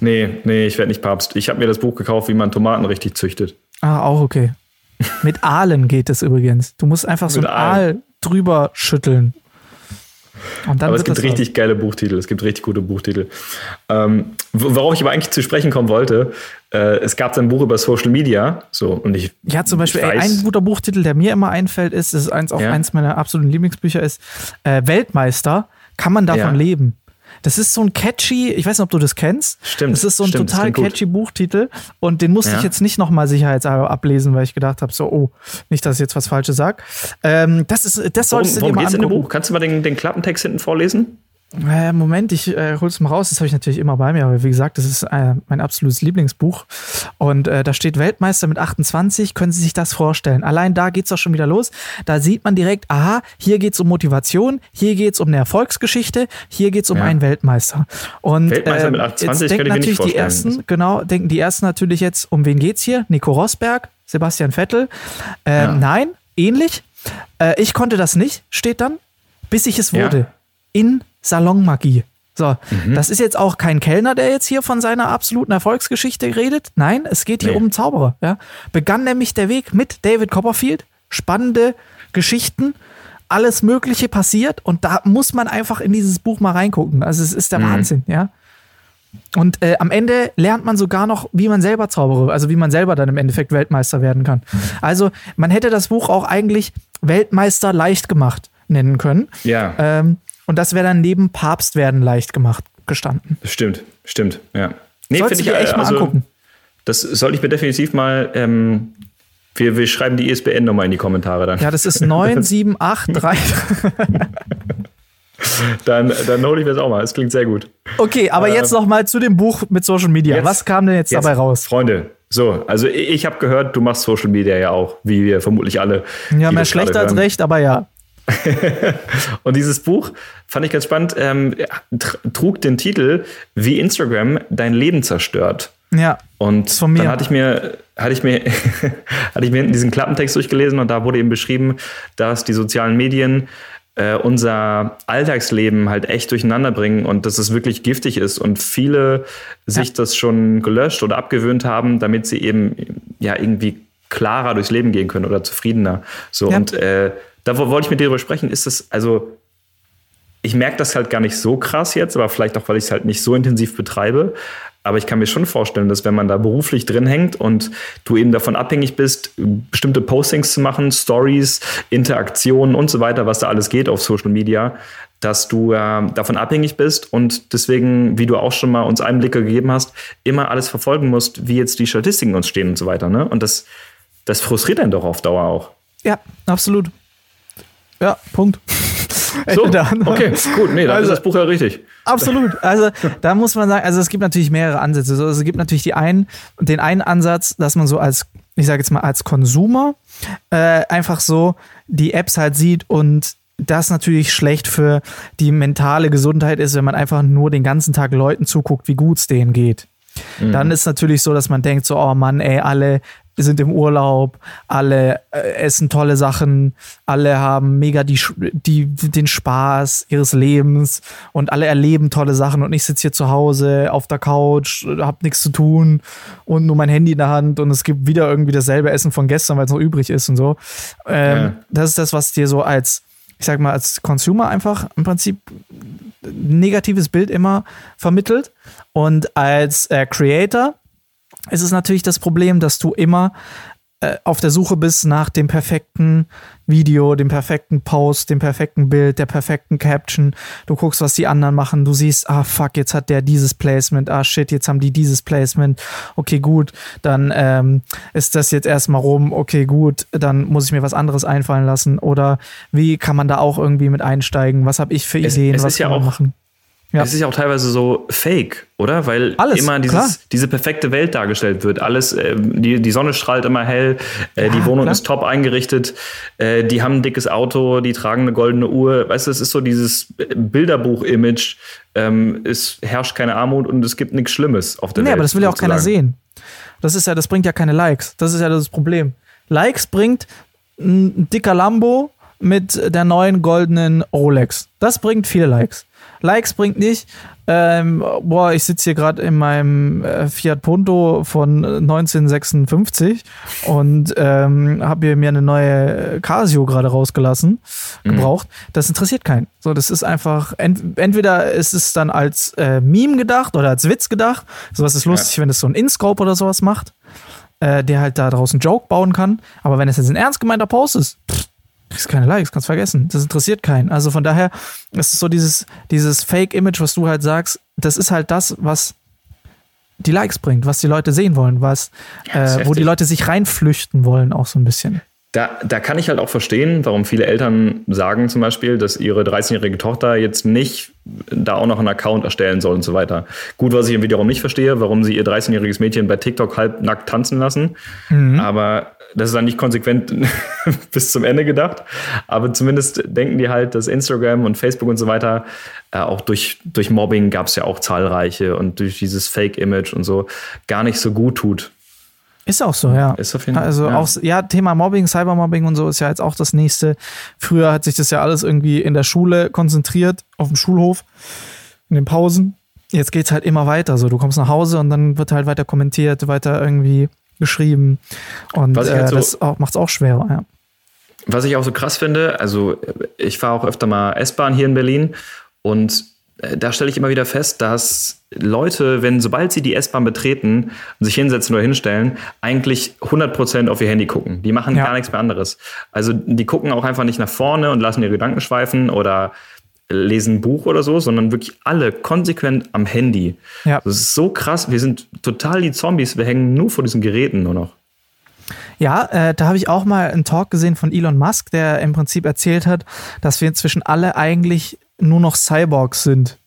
Nee, nee, ich werde nicht Papst. Ich habe mir das Buch gekauft, wie man Tomaten richtig züchtet. Ah, auch okay. Mit Aalen geht es übrigens. Du musst einfach so ein Aal drüber schütteln. aber es gibt richtig geile Buchtitel. Es gibt richtig gute Buchtitel. Ähm, worauf ich aber eigentlich zu sprechen kommen wollte, äh, es gab ein Buch über Social Media. So, und ich, ja, zum Beispiel ey, ein guter Buchtitel, der mir immer einfällt, ist, das ist eins, auch ja. eins meiner absoluten Lieblingsbücher, ist äh, Weltmeister. Kann man davon ja. leben? Das ist so ein catchy, ich weiß nicht, ob du das kennst. Stimmt. Das ist so ein stimmt, total catchy gut. Buchtitel und den musste ja. ich jetzt nicht nochmal sicherheitshalber ablesen, weil ich gedacht habe, so, oh, nicht, dass ich jetzt was Falsches sage. Ähm, das ist, das solltest worum, du dir mal angucken. In dem Buch? Kannst du mal den, den Klappentext hinten vorlesen? Äh, Moment, ich äh, hol's mal raus. Das habe ich natürlich immer bei mir, aber wie gesagt, das ist äh, mein absolutes Lieblingsbuch. Und äh, da steht Weltmeister mit 28. Können Sie sich das vorstellen? Allein da geht's doch schon wieder los. Da sieht man direkt, aha, hier geht's um Motivation, hier geht's um eine Erfolgsgeschichte, hier geht's um ja. einen Weltmeister. Und Weltmeister mit 28 ähm, jetzt denken natürlich die ersten, genau, denken die ersten natürlich jetzt, um wen geht's hier? Nico Rosberg, Sebastian Vettel. Ähm, ja. Nein, ähnlich. Äh, ich konnte das nicht, steht dann, bis ich es wurde. Ja. In Salonmagie. So, mhm. das ist jetzt auch kein Kellner, der jetzt hier von seiner absoluten Erfolgsgeschichte redet. Nein, es geht hier nee. um Zauberer. Ja. Begann nämlich der Weg mit David Copperfield. Spannende Geschichten, alles Mögliche passiert und da muss man einfach in dieses Buch mal reingucken. Also es ist der mhm. Wahnsinn, ja. Und äh, am Ende lernt man sogar noch, wie man selber zaubere, also wie man selber dann im Endeffekt Weltmeister werden kann. Also man hätte das Buch auch eigentlich Weltmeister leicht gemacht nennen können. Ja. Ähm, und das wäre dann neben Papst werden leicht gemacht gestanden. Stimmt, stimmt, ja. Nee, finde ich echt mal also, angucken. Das sollte ich mir definitiv mal. Ähm, wir, wir schreiben die ISBN-Nummer in die Kommentare dann. Ja, das ist 9783. dann dann hole ich mir das auch mal. Das klingt sehr gut. Okay, aber äh, jetzt noch mal zu dem Buch mit Social Media. Jetzt, Was kam denn jetzt, jetzt, dabei raus? Freunde, so, also ich habe gehört, du machst Social Media ja auch, wie wir vermutlich alle. Ja, mehr schlecht als recht, aber ja. und dieses Buch fand ich ganz spannend, ähm, trug den Titel Wie Instagram dein Leben zerstört. Ja. Und von mir. dann hatte ich mir, hatte ich mir, hatte ich mir hinten diesen Klappentext durchgelesen und da wurde eben beschrieben, dass die sozialen Medien äh, unser Alltagsleben halt echt durcheinander bringen und dass es wirklich giftig ist und viele ja. sich das schon gelöscht oder abgewöhnt haben, damit sie eben ja irgendwie klarer durchs Leben gehen können oder zufriedener. So ja. und äh, da wollte ich mit dir darüber sprechen, ist das, also ich merke das halt gar nicht so krass jetzt, aber vielleicht auch, weil ich es halt nicht so intensiv betreibe. Aber ich kann mir schon vorstellen, dass wenn man da beruflich drin hängt und du eben davon abhängig bist, bestimmte Postings zu machen, Stories, Interaktionen und so weiter, was da alles geht auf Social Media, dass du äh, davon abhängig bist und deswegen, wie du auch schon mal uns Einblicke gegeben hast, immer alles verfolgen musst, wie jetzt die Statistiken uns stehen und so weiter. Ne? Und das, das frustriert einen doch auf Dauer auch. Ja, absolut. Ja, Punkt. So, okay, gut. Nee, dann also, ist das Buch ja richtig. Absolut. Also da muss man sagen, also es gibt natürlich mehrere Ansätze. Also, es gibt natürlich die einen, den einen Ansatz, dass man so als, ich sage jetzt mal, als Konsumer äh, einfach so die Apps halt sieht und das natürlich schlecht für die mentale Gesundheit ist, wenn man einfach nur den ganzen Tag Leuten zuguckt, wie gut es denen geht. Mhm. Dann ist natürlich so, dass man denkt so, oh Mann, ey, alle sind im Urlaub, alle äh, essen tolle Sachen, alle haben mega die, die, den Spaß ihres Lebens und alle erleben tolle Sachen und ich sitze hier zu Hause auf der Couch, hab nichts zu tun und nur mein Handy in der Hand und es gibt wieder irgendwie dasselbe Essen von gestern, weil es noch übrig ist und so. Ähm, ja. Das ist das, was dir so als, ich sag mal, als Consumer einfach im Prinzip negatives Bild immer vermittelt und als äh, Creator ist es natürlich das Problem, dass du immer äh, auf der Suche bist nach dem perfekten Video, dem perfekten Post, dem perfekten Bild, der perfekten Caption. Du guckst, was die anderen machen. Du siehst, ah fuck, jetzt hat der dieses Placement. Ah shit, jetzt haben die dieses Placement. Okay, gut, dann ähm, ist das jetzt erstmal rum. Okay, gut, dann muss ich mir was anderes einfallen lassen. Oder wie kann man da auch irgendwie mit einsteigen? Was habe ich für Ideen? Es, es was ist ja auch, machen? Ja. Es ist ja auch teilweise so fake, oder? Weil Alles, immer dieses, diese perfekte Welt dargestellt wird. Alles, äh, die, die Sonne strahlt immer hell, äh, ja, die Wohnung klar. ist top eingerichtet, äh, die haben ein dickes Auto, die tragen eine goldene Uhr. Weißt du, es ist so dieses Bilderbuch-Image. Ähm, es herrscht keine Armut und es gibt nichts Schlimmes auf der nee, Welt. Nee, aber das will ja auch keiner sehen. Das ist ja, das bringt ja keine Likes. Das ist ja das Problem. Likes bringt ein dicker Lambo mit der neuen goldenen Rolex. Das bringt viele Likes. Likes bringt nicht. Ähm, boah, ich sitze hier gerade in meinem äh, Fiat Punto von 1956 und ähm, habe hier mir eine neue Casio gerade rausgelassen, mhm. gebraucht. Das interessiert keinen. So, das ist einfach, ent entweder ist es dann als äh, Meme gedacht oder als Witz gedacht. Sowas ist lustig, ja. wenn es so ein InScope oder sowas macht, äh, der halt da draußen Joke bauen kann. Aber wenn es jetzt ein ernst gemeinter Post ist, pff, kriegst keine Likes, kannst vergessen. Das interessiert keinen. Also von daher ist es so dieses, dieses Fake-Image, was du halt sagst, das ist halt das, was die Likes bringt, was die Leute sehen wollen, was, äh, wo die Leute sich reinflüchten wollen, auch so ein bisschen. Da, da kann ich halt auch verstehen, warum viele Eltern sagen zum Beispiel, dass ihre 13-jährige Tochter jetzt nicht da auch noch einen Account erstellen soll und so weiter. Gut, was ich wiederum nicht verstehe, warum sie ihr 13-jähriges Mädchen bei TikTok halb nackt tanzen lassen. Mhm. Aber das ist dann nicht konsequent bis zum Ende gedacht, aber zumindest denken die halt, dass Instagram und Facebook und so weiter äh, auch durch, durch Mobbing gab es ja auch zahlreiche und durch dieses Fake-Image und so gar nicht so gut tut. Ist auch so, ja. Ist auf jeden Fall. Also ja. auch, ja, Thema Mobbing, Cybermobbing und so ist ja jetzt auch das nächste. Früher hat sich das ja alles irgendwie in der Schule konzentriert, auf dem Schulhof, in den Pausen. Jetzt geht's halt immer weiter. So, du kommst nach Hause und dann wird halt weiter kommentiert, weiter irgendwie geschrieben. Und halt äh, so, das macht es auch schwerer, ja. Was ich auch so krass finde, also ich fahre auch öfter mal S-Bahn hier in Berlin und äh, da stelle ich immer wieder fest, dass Leute, wenn sobald sie die S-Bahn betreten und sich hinsetzen oder hinstellen, eigentlich 100% auf ihr Handy gucken. Die machen ja. gar nichts mehr anderes. Also die gucken auch einfach nicht nach vorne und lassen ihre Gedanken schweifen oder lesen ein Buch oder so, sondern wirklich alle konsequent am Handy. Ja. Das ist so krass. Wir sind total die Zombies. Wir hängen nur vor diesen Geräten nur noch. Ja, äh, da habe ich auch mal einen Talk gesehen von Elon Musk, der im Prinzip erzählt hat, dass wir inzwischen alle eigentlich nur noch Cyborgs sind.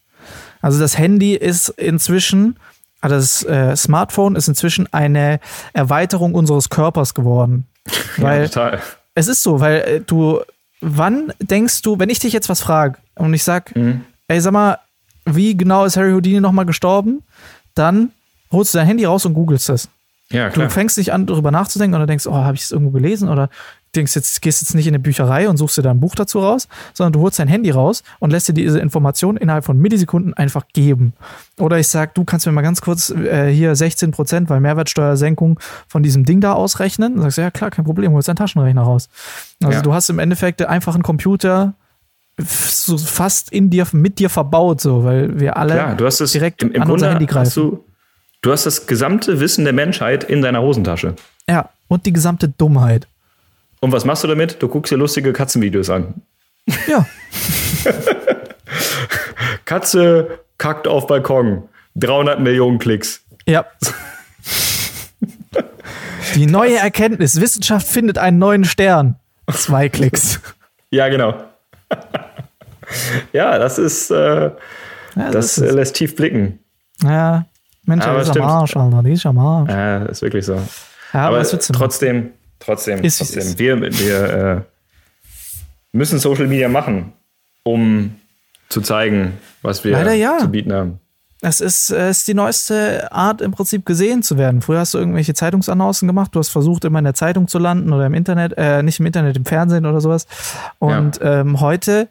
Also das Handy ist inzwischen, also das äh, Smartphone ist inzwischen eine Erweiterung unseres Körpers geworden. Weil ja, total. Es ist so, weil äh, du, wann denkst du, wenn ich dich jetzt was frage, und ich sag, mhm. ey, sag mal, wie genau ist Harry Houdini nochmal gestorben? Dann holst du dein Handy raus und googelst das. Ja, klar. Du fängst nicht an, darüber nachzudenken oder denkst, oh, habe ich es irgendwo gelesen oder denkst jetzt, gehst jetzt nicht in eine Bücherei und suchst dir da ein Buch dazu raus, sondern du holst dein Handy raus und lässt dir diese Information innerhalb von Millisekunden einfach geben. Oder ich sag, du kannst mir mal ganz kurz äh, hier 16 Prozent, weil Mehrwertsteuersenkung von diesem Ding da ausrechnen. Und sagst ja klar, kein Problem, holst deinen Taschenrechner raus. Also ja. du hast im Endeffekt einfach einen Computer, so fast in dir, mit dir verbaut, so, weil wir alle Klar, du hast es direkt im, im an Grunde unser Handy greifen. Du, du hast das gesamte Wissen der Menschheit in deiner Hosentasche. Ja, und die gesamte Dummheit. Und was machst du damit? Du guckst dir lustige Katzenvideos an. Ja. Katze kackt auf Balkon. 300 Millionen Klicks. Ja. Die neue Erkenntnis: Wissenschaft findet einen neuen Stern. Zwei Klicks. Ja, genau. ja, das ist, äh, ja, das, das ist, lässt tief blicken. Ja, Mensch, aber ist am Arsch, Alter, die ist am Arsch. Ja, ist wirklich so. Ja, aber, aber trotzdem, trotzdem, ist, trotzdem. Ist. Wir, wir äh, müssen Social Media machen, um zu zeigen, was wir ja. zu bieten haben. Es ist, es ist die neueste Art, im Prinzip gesehen zu werden. Früher hast du irgendwelche Zeitungsannoncen gemacht, du hast versucht, immer in der Zeitung zu landen oder im Internet, äh, nicht im Internet, im Fernsehen oder sowas. Und ja. ähm, heute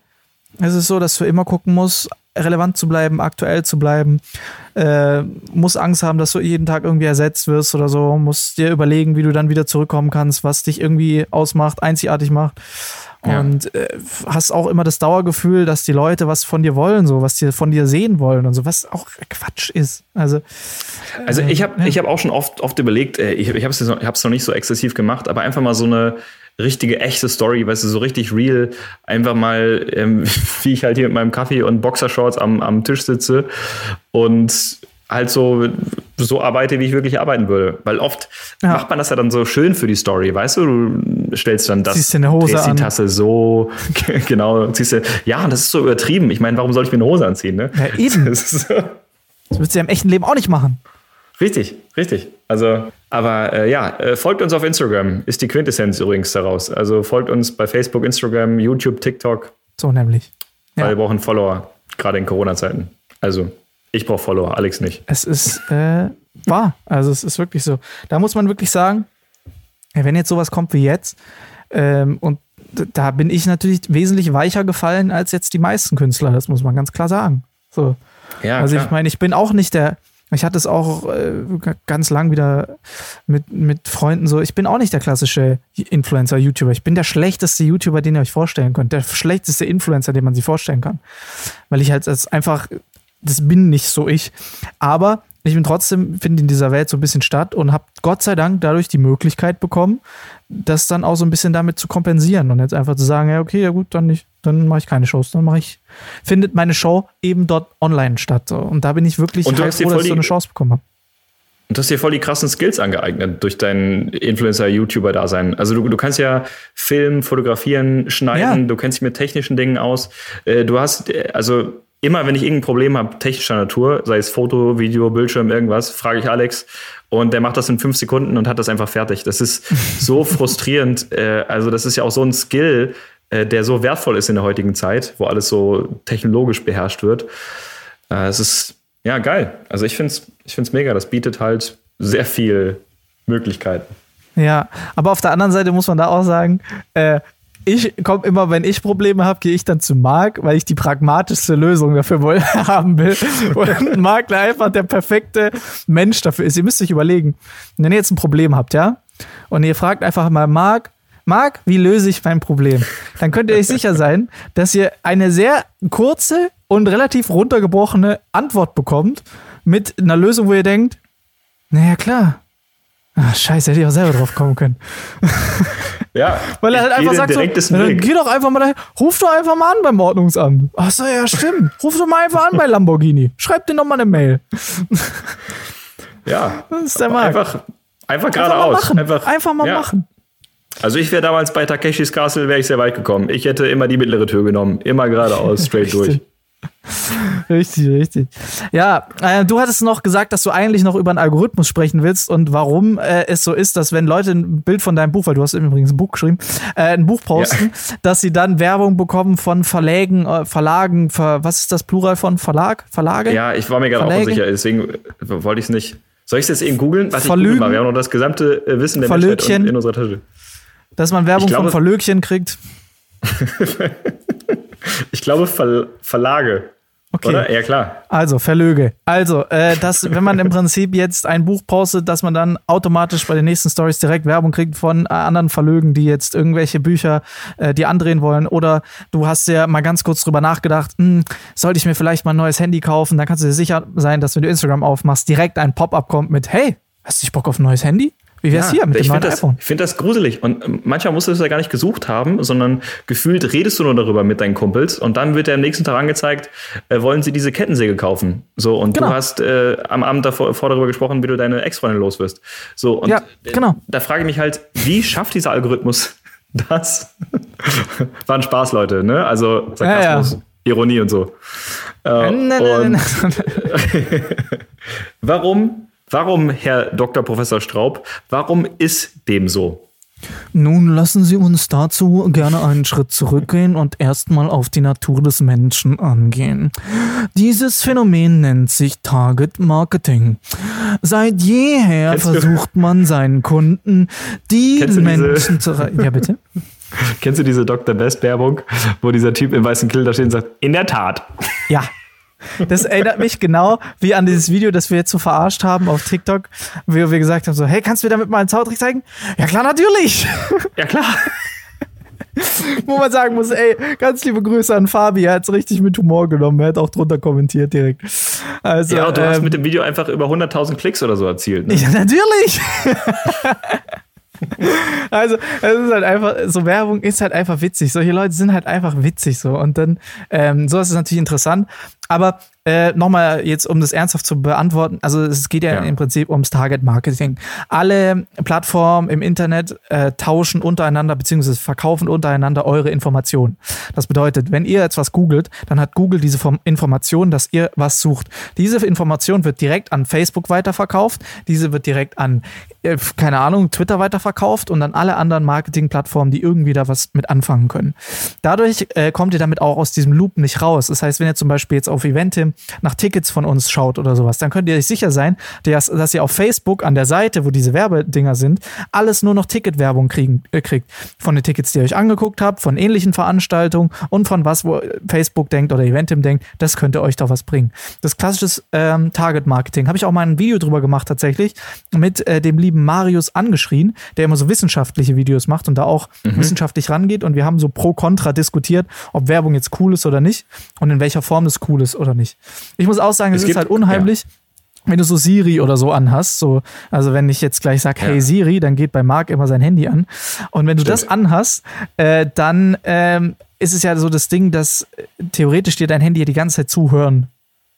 ist es so, dass du immer gucken musst, relevant zu bleiben, aktuell zu bleiben, äh, muss Angst haben, dass du jeden Tag irgendwie ersetzt wirst oder so, musst dir überlegen, wie du dann wieder zurückkommen kannst, was dich irgendwie ausmacht, einzigartig macht. Ja. Und äh, hast auch immer das Dauergefühl, dass die Leute was von dir wollen, so was die von dir sehen wollen und so, was auch Quatsch ist. Also, also ich habe äh, ja. ich hab auch schon oft, oft überlegt, äh, ich, ich habe es noch nicht so exzessiv gemacht, aber einfach mal so eine richtige, echte Story, weißt du, so richtig real, einfach mal, ähm, wie ich halt hier mit meinem Kaffee und Boxershorts am, am Tisch sitze und halt so, so arbeite, wie ich wirklich arbeiten würde. Weil oft ja. macht man das ja dann so schön für die Story, weißt du? Du stellst dann das, ziehst eine Hose die Tasse so, genau, ziehst du, ja, das ist so übertrieben. Ich meine, warum soll ich mir eine Hose anziehen, ne? Ja, eben. Das, das würdest du ja im echten Leben auch nicht machen. Richtig, richtig. Also, aber äh, ja, äh, folgt uns auf Instagram, ist die Quintessenz übrigens daraus. Also folgt uns bei Facebook, Instagram, YouTube, TikTok. So nämlich. Ja. Weil wir brauchen Follower, gerade in Corona-Zeiten. Also, ich brauche Follower, Alex nicht. Es ist äh, wahr. Also, es ist wirklich so. Da muss man wirklich sagen, wenn jetzt sowas kommt wie jetzt, ähm, und da bin ich natürlich wesentlich weicher gefallen als jetzt die meisten Künstler, das muss man ganz klar sagen. So. Ja, also klar. ich meine, ich bin auch nicht der, ich hatte es auch äh, ganz lang wieder mit, mit Freunden so. Ich bin auch nicht der klassische Influencer, YouTuber. Ich bin der schlechteste YouTuber, den ihr euch vorstellen könnt. Der schlechteste Influencer, den man sich vorstellen kann. Weil ich halt einfach, das bin nicht so ich. Aber ich bin trotzdem, finde in dieser Welt so ein bisschen statt und habe Gott sei Dank dadurch die Möglichkeit bekommen, das dann auch so ein bisschen damit zu kompensieren und jetzt einfach zu sagen, ja, okay, ja gut, dann nicht, dann mache ich keine Shows, dann mache ich, findet meine Show eben dort online statt. Und da bin ich wirklich und du hast froh, dass ich so eine Chance bekommen habe. Und du hast dir voll die krassen Skills angeeignet durch dein Influencer-YouTuber-Dasein. Also du, du kannst ja filmen, fotografieren, schneiden, ja. du kennst dich mit technischen Dingen aus. Äh, du hast, also immer, wenn ich irgendein Problem habe, technischer Natur, sei es Foto, Video, Bildschirm, irgendwas, frage ich Alex und der macht das in fünf Sekunden und hat das einfach fertig. Das ist so frustrierend. Äh, also das ist ja auch so ein Skill, äh, der so wertvoll ist in der heutigen Zeit, wo alles so technologisch beherrscht wird. Äh, es ist ja geil. Also ich finde es ich find's mega. Das bietet halt sehr viel Möglichkeiten. Ja, aber auf der anderen Seite muss man da auch sagen, äh, ich komme immer, wenn ich Probleme habe, gehe ich dann zu Marc, weil ich die pragmatischste Lösung dafür wohl haben will. Und Marc einfach der perfekte Mensch dafür ist. Ihr müsst euch überlegen, wenn ihr jetzt ein Problem habt, ja, und ihr fragt einfach mal Marc, Marc, wie löse ich mein Problem? Dann könnt ihr euch sicher sein, dass ihr eine sehr kurze und relativ runtergebrochene Antwort bekommt mit einer Lösung, wo ihr denkt, naja, klar. Ach, scheiße, hätte ich auch selber drauf kommen können. Ja. Weil er halt einfach sagt, so, dann geh doch einfach mal dahin, ruf doch einfach mal an beim Ordnungsamt. Ach so, ja, stimmt. Ruf doch mal einfach an bei Lamborghini. Schreib dir noch mal eine Mail. Ja. Das ist der Markt. Einfach, einfach geradeaus. Einfach, einfach mal ja. machen. Also ich wäre damals bei Takeshis Castle, wäre ich sehr weit gekommen. Ich hätte immer die mittlere Tür genommen. Immer geradeaus, straight durch. Richtig, richtig. Ja, äh, du hattest noch gesagt, dass du eigentlich noch über einen Algorithmus sprechen willst und warum äh, es so ist, dass wenn Leute ein Bild von deinem Buch, weil du hast übrigens ein Buch geschrieben, äh, ein Buch posten, ja. dass sie dann Werbung bekommen von Verlägen, äh, Verlagen, ver, was ist das Plural von Verlag? Verlage? Ja, ich war mir gerade auch unsicher, deswegen wollte ich es nicht. Soll ich es jetzt eben googeln? Was Verlügen, ich mal. Wir haben noch das gesamte äh, Wissen der Menschheit in unserer Tasche. Dass man Werbung glaube, von Verlögchen kriegt. ich glaube Ver Verlage. Okay. Oder? Ja, klar. Also, Verlöge. Also, äh, das, wenn man im Prinzip jetzt ein Buch postet, dass man dann automatisch bei den nächsten Stories direkt Werbung kriegt von äh, anderen Verlögen, die jetzt irgendwelche Bücher äh, die andrehen wollen. Oder du hast ja mal ganz kurz drüber nachgedacht, hm, sollte ich mir vielleicht mal ein neues Handy kaufen? Dann kannst du dir sicher sein, dass wenn du Instagram aufmachst, direkt ein Pop-up kommt mit, hey, hast du nicht Bock auf ein neues Handy? Wie wär's ja, hier mit dem neuen das, iPhone? Ich finde das gruselig. Und manchmal musst du es ja gar nicht gesucht haben, sondern gefühlt redest du nur darüber mit deinen Kumpels und dann wird dir am nächsten Tag angezeigt, äh, wollen sie diese Kettensäge kaufen. So, und genau. du hast äh, am Abend davor darüber gesprochen, wie du deine Ex-Freundin los wirst. So, und ja, genau. da frage ich mich halt, wie schafft dieser Algorithmus das? War ein Spaß, Leute, ne? Also Sarkasmus, ja, ja. Ironie und so. Äh, nein, nein, nein, warum Warum, Herr Dr. Professor Straub, warum ist dem so? Nun lassen Sie uns dazu gerne einen Schritt zurückgehen und erstmal auf die Natur des Menschen angehen. Dieses Phänomen nennt sich Target Marketing. Seit jeher Kennst versucht du? man seinen Kunden die Menschen zu erreichen. Ja, bitte? Kennst du diese Dr. Best Werbung, wo dieser Typ im weißen Kittel da steht und sagt, in der Tat. Ja, Das erinnert mich genau wie an dieses Video, das wir jetzt so verarscht haben auf TikTok, wo wir gesagt haben: so, hey, kannst du mir damit mal einen Zaubertrick zeigen? Ja, klar, natürlich. Ja, klar. Wo man sagen muss, ey, ganz liebe Grüße an Fabi, er hat es richtig mit Humor genommen, er hat auch drunter kommentiert direkt. Also, ja, du ähm, hast mit dem Video einfach über 100.000 Klicks oder so erzielt. Ne? Ja, natürlich. also, es ist halt einfach, so Werbung ist halt einfach witzig. Solche Leute sind halt einfach witzig so. Und dann, ähm, so ist es natürlich interessant. Aber äh, nochmal jetzt, um das ernsthaft zu beantworten, also es geht ja, ja. im Prinzip ums Target Marketing. Alle Plattformen im Internet äh, tauschen untereinander beziehungsweise verkaufen untereinander eure Informationen. Das bedeutet, wenn ihr jetzt was googelt, dann hat Google diese Information, dass ihr was sucht. Diese Information wird direkt an Facebook weiterverkauft, diese wird direkt an, äh, keine Ahnung, Twitter weiterverkauft und an alle anderen Marketingplattformen, die irgendwie da was mit anfangen können. Dadurch äh, kommt ihr damit auch aus diesem Loop nicht raus. Das heißt, wenn ihr zum Beispiel jetzt auf auf Eventim nach Tickets von uns schaut oder sowas, dann könnt ihr euch sicher sein, dass, dass ihr auf Facebook an der Seite, wo diese Werbedinger sind, alles nur noch Ticketwerbung kriegen, äh, kriegt. Von den Tickets, die ihr euch angeguckt habt, von ähnlichen Veranstaltungen und von was, wo Facebook denkt oder Eventim denkt, das könnte euch doch was bringen. Das klassische ähm, Target-Marketing. Habe ich auch mal ein Video drüber gemacht tatsächlich, mit äh, dem lieben Marius angeschrien, der immer so wissenschaftliche Videos macht und da auch mhm. wissenschaftlich rangeht. Und wir haben so pro kontra diskutiert, ob Werbung jetzt cool ist oder nicht und in welcher Form es cool ist ist oder nicht. Ich muss auch sagen, es, es ist halt unheimlich. Ja wenn du so Siri oder so anhast, so, also wenn ich jetzt gleich sage, hey ja. Siri, dann geht bei Marc immer sein Handy an. Und wenn du Stimmt. das anhast, äh, dann ähm, ist es ja so das Ding, dass äh, theoretisch dir dein Handy die ganze Zeit zuhören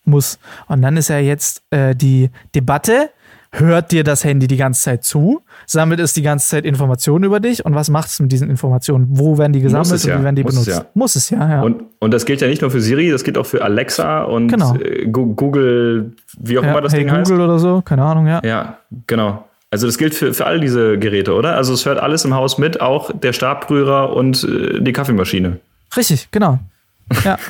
muss. Und dann ist ja jetzt äh, die Debatte, hört dir das Handy die ganze Zeit zu, sammelt es die ganze Zeit Informationen über dich und was macht es mit diesen Informationen? Wo werden die gesammelt und ja. wie werden die Muss benutzt? Es ja. Muss es ja, ja. Und, und das gilt ja nicht nur für Siri, das gilt auch für Alexa und genau. Äh, Google, wie auch ja, immer das hey Ding Google heißt. Google oder so, keine Ahnung, ja. Ja, genau. Also das gilt für, für all diese Geräte, oder? Also es hört alles im Haus mit, auch der Stabbrührer und äh, die Kaffeemaschine. Richtig, genau. Ja.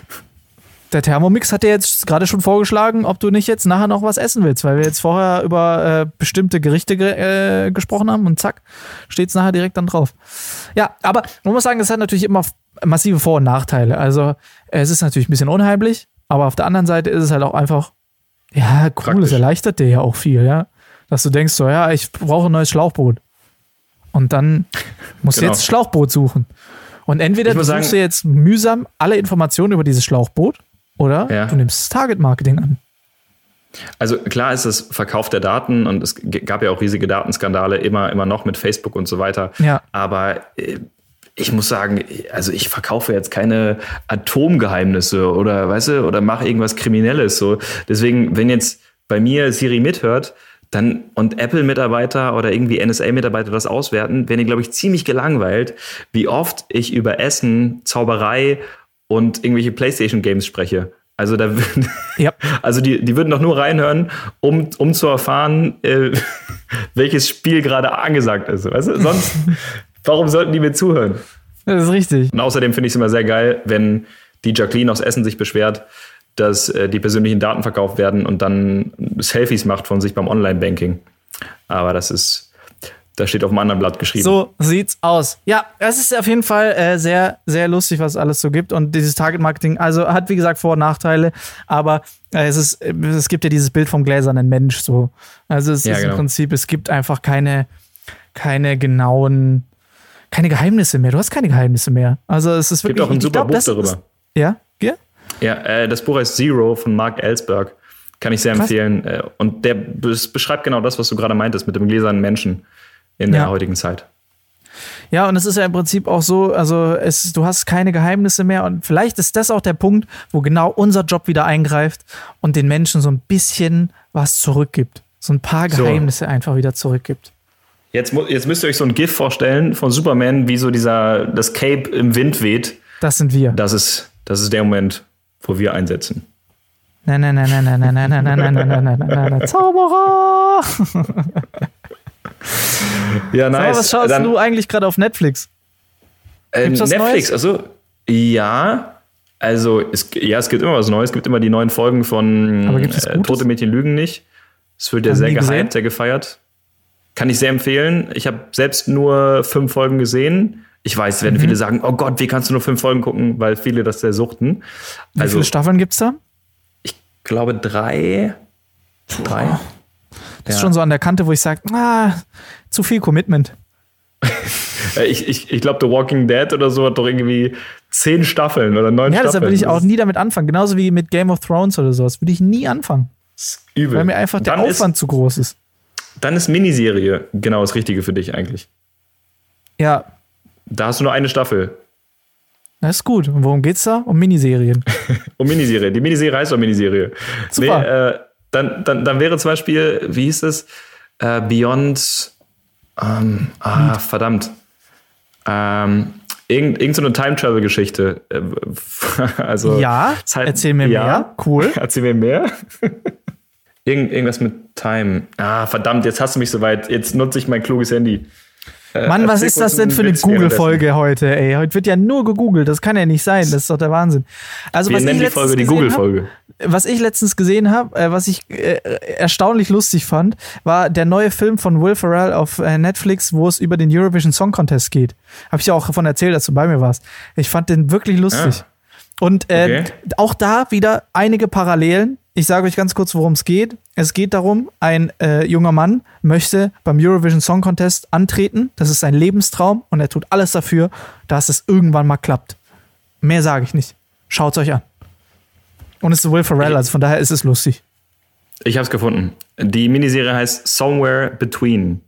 der Thermomix hat dir jetzt gerade schon vorgeschlagen, ob du nicht jetzt nachher noch was essen willst, weil wir jetzt vorher über äh, bestimmte Gerichte ge äh, gesprochen haben und zack, steht es nachher direkt dann drauf. Ja, aber man muss sagen, es hat natürlich immer massive Vor- und Nachteile. Also es ist natürlich ein bisschen unheimlich, aber auf der anderen Seite ist es halt auch einfach, ja, cool, Praktisch. es erleichtert dir ja auch viel, ja. Dass du denkst so, ja, ich brauche ein neues Schlauchboot. Und dann musst genau. du jetzt Schlauchboot suchen. Und entweder du suchst du jetzt mühsam alle Informationen über dieses Schlauchboot oder ja. du nimmst Target-Marketing an. Also klar ist es Verkauf der Daten und es gab ja auch riesige Datenskandale immer, immer noch mit Facebook und so weiter. Ja. Aber äh, ich muss sagen, also ich verkaufe jetzt keine Atomgeheimnisse oder weißt du, oder mache irgendwas Kriminelles. So. Deswegen, wenn jetzt bei mir Siri mithört, dann und Apple-Mitarbeiter oder irgendwie NSA-Mitarbeiter das auswerten, werden die, glaube ich, ziemlich gelangweilt, wie oft ich über Essen, Zauberei und irgendwelche PlayStation-Games spreche. Also da ja. also die, die würden doch nur reinhören, um, um zu erfahren, äh, welches Spiel gerade angesagt ist. Weißt du? Sonst, warum sollten die mir zuhören? Das ist richtig. Und außerdem finde ich es immer sehr geil, wenn die Jacqueline aus Essen sich beschwert, dass äh, die persönlichen Daten verkauft werden und dann Selfies macht von sich beim Online-Banking. Aber das ist, da steht auf einem anderen Blatt geschrieben. So sieht's aus. Ja, es ist auf jeden Fall äh, sehr, sehr lustig, was es alles so gibt. Und dieses Target-Marketing, also hat wie gesagt Vor- und Nachteile, aber äh, es, ist, es gibt ja dieses Bild vom gläsernen Mensch so. Also es ja, ist genau. im Prinzip, es gibt einfach keine, keine genauen, keine Geheimnisse mehr. Du hast keine Geheimnisse mehr. Also es ist wirklich. Es gibt auch ein super glaub, Buch darüber. Ist, ja? Ja, ja äh, das Buch heißt Zero von Mark Ellsberg. Kann ich sehr Krass. empfehlen. Äh, und der beschreibt genau das, was du gerade meintest mit dem gläsernen Menschen in der heutigen Zeit. Ja, und es ist ja im Prinzip auch so, also es, du hast keine Geheimnisse mehr und vielleicht ist das auch der Punkt, wo genau unser Job wieder eingreift und den Menschen so ein bisschen was zurückgibt. So ein paar Geheimnisse so. einfach wieder zurückgibt. Jetzt, jetzt müsst ihr euch so ein GIF vorstellen von Superman, wie so dieser, das Cape im Wind weht. Das sind wir. Das ist, das ist der Moment, wo wir einsetzen. Nein, nein, nein, nein, nein, nein, nein, nein, nein, nein, nein, nein, nein, nein, Zauberer! Ja, nice. So, was schaust Dann, du eigentlich gerade auf Netflix? Äh, Netflix, Neues? also ja. Also, es, ja, es gibt immer was Neues. Es gibt immer die neuen Folgen von äh, Tote Mädchen lügen nicht. Es wird ja sehr gehypt, sehr gefeiert. Kann ich sehr empfehlen. Ich habe selbst nur fünf Folgen gesehen. Ich weiß, werden mhm. viele sagen, oh Gott, wie kannst du nur fünf Folgen gucken, weil viele das sehr suchten. Wie also, viele Staffeln gibt es da? Ich glaube, drei. Drei. Das ist schon so an der Kante, wo ich sage, ah, zu viel Commitment. Äh, ich ich, ich glaube, The Walking Dead oder so hat doch irgendwie zehn Staffeln oder neun Ja, Staffeln. deshalb will ich auch nie damit anfangen. Genauso wie mit Game of Thrones oder sowas. Würde ich nie anfangen. Das ist übel. Weil mir einfach der dann Aufwand Ist, zu groß ist. dann ist Miniserie genau das Richtige für dich eigentlich. Ja, Da hast du nur eine Staffel. das ist gut. Und worum geht's da? Um Miniserien. Um Miniserie. Die Miniserie heißt doch Miniserie. Super. Nee, äh, dann, dann, dann wäre zum Beispiel, wie hieß es? Äh, Beyond. Ähm, ah, verdammt. Ähm, irgend, irgend so eine Time-Travel-Geschichte. Äh, also, ja, halt- erzähl mir ja. mehr. Cool. Erzähl mir mehr. Irgend, irgendwas mit Time. Ah, verdammt, jetzt hast du mich soweit. Jetzt nutze ich mein kluges Handy. Äh, Mann, was ist das denn für eine. Google-Folge heute, ey? Heute wird ja nur gegoogelt. Das kann ja nicht sein. Das ist doch der Wahnsinn. Also, Wir was ich nennen die letztens Folge die gesehen hab- Google-Folge. was ich letztens gesehen habe, äh, was ich äh, erstaunlich lustig fand, war der neue Film von Will Ferrell auf äh, Netflix, wo es über den Eurovision Song Contest geht. Habe ich ja auch davon erzählt, als du bei mir warst. Ich fand den wirklich lustig. Und äh, Okay. auch da wieder einige Parallelen. Ich sage euch ganz kurz, worum es geht. Es geht darum, ein äh, junger Mann möchte beim Eurovision Song Contest antreten. Das ist sein Lebenstraum und er tut alles dafür, dass es irgendwann mal klappt. Mehr sage ich nicht. Schaut's euch an. Und es ist Will Ferrell, also von daher ist es lustig. Ich habe es gefunden. Die Miniserie heißt Somewhere Between.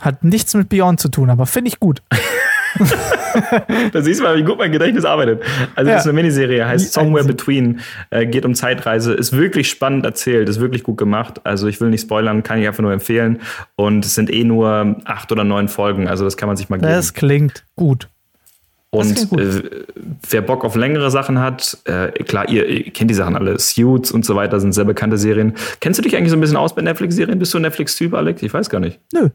Hat nichts mit Beyond zu tun, aber finde ich gut. Da siehst du mal, wie gut mein Gedächtnis arbeitet. Also Ja. das ist eine Miniserie, heißt Somewhere Between, äh, geht um Zeitreise, ist wirklich spannend erzählt, ist wirklich gut gemacht. Also ich will nicht spoilern, kann ich einfach nur empfehlen. Und es sind eh nur acht oder neun Folgen, also das kann man sich mal geben. Das klingt gut. Und äh, wer Bock auf längere Sachen hat, äh, klar, ihr, ihr kennt die Sachen alle. Suits und so weiter sind sehr bekannte Serien. Kennst du dich eigentlich so ein bisschen aus bei Netflix-Serien? Bist du ein Netflix-Typ, Alex? Ich weiß gar nicht. Nö.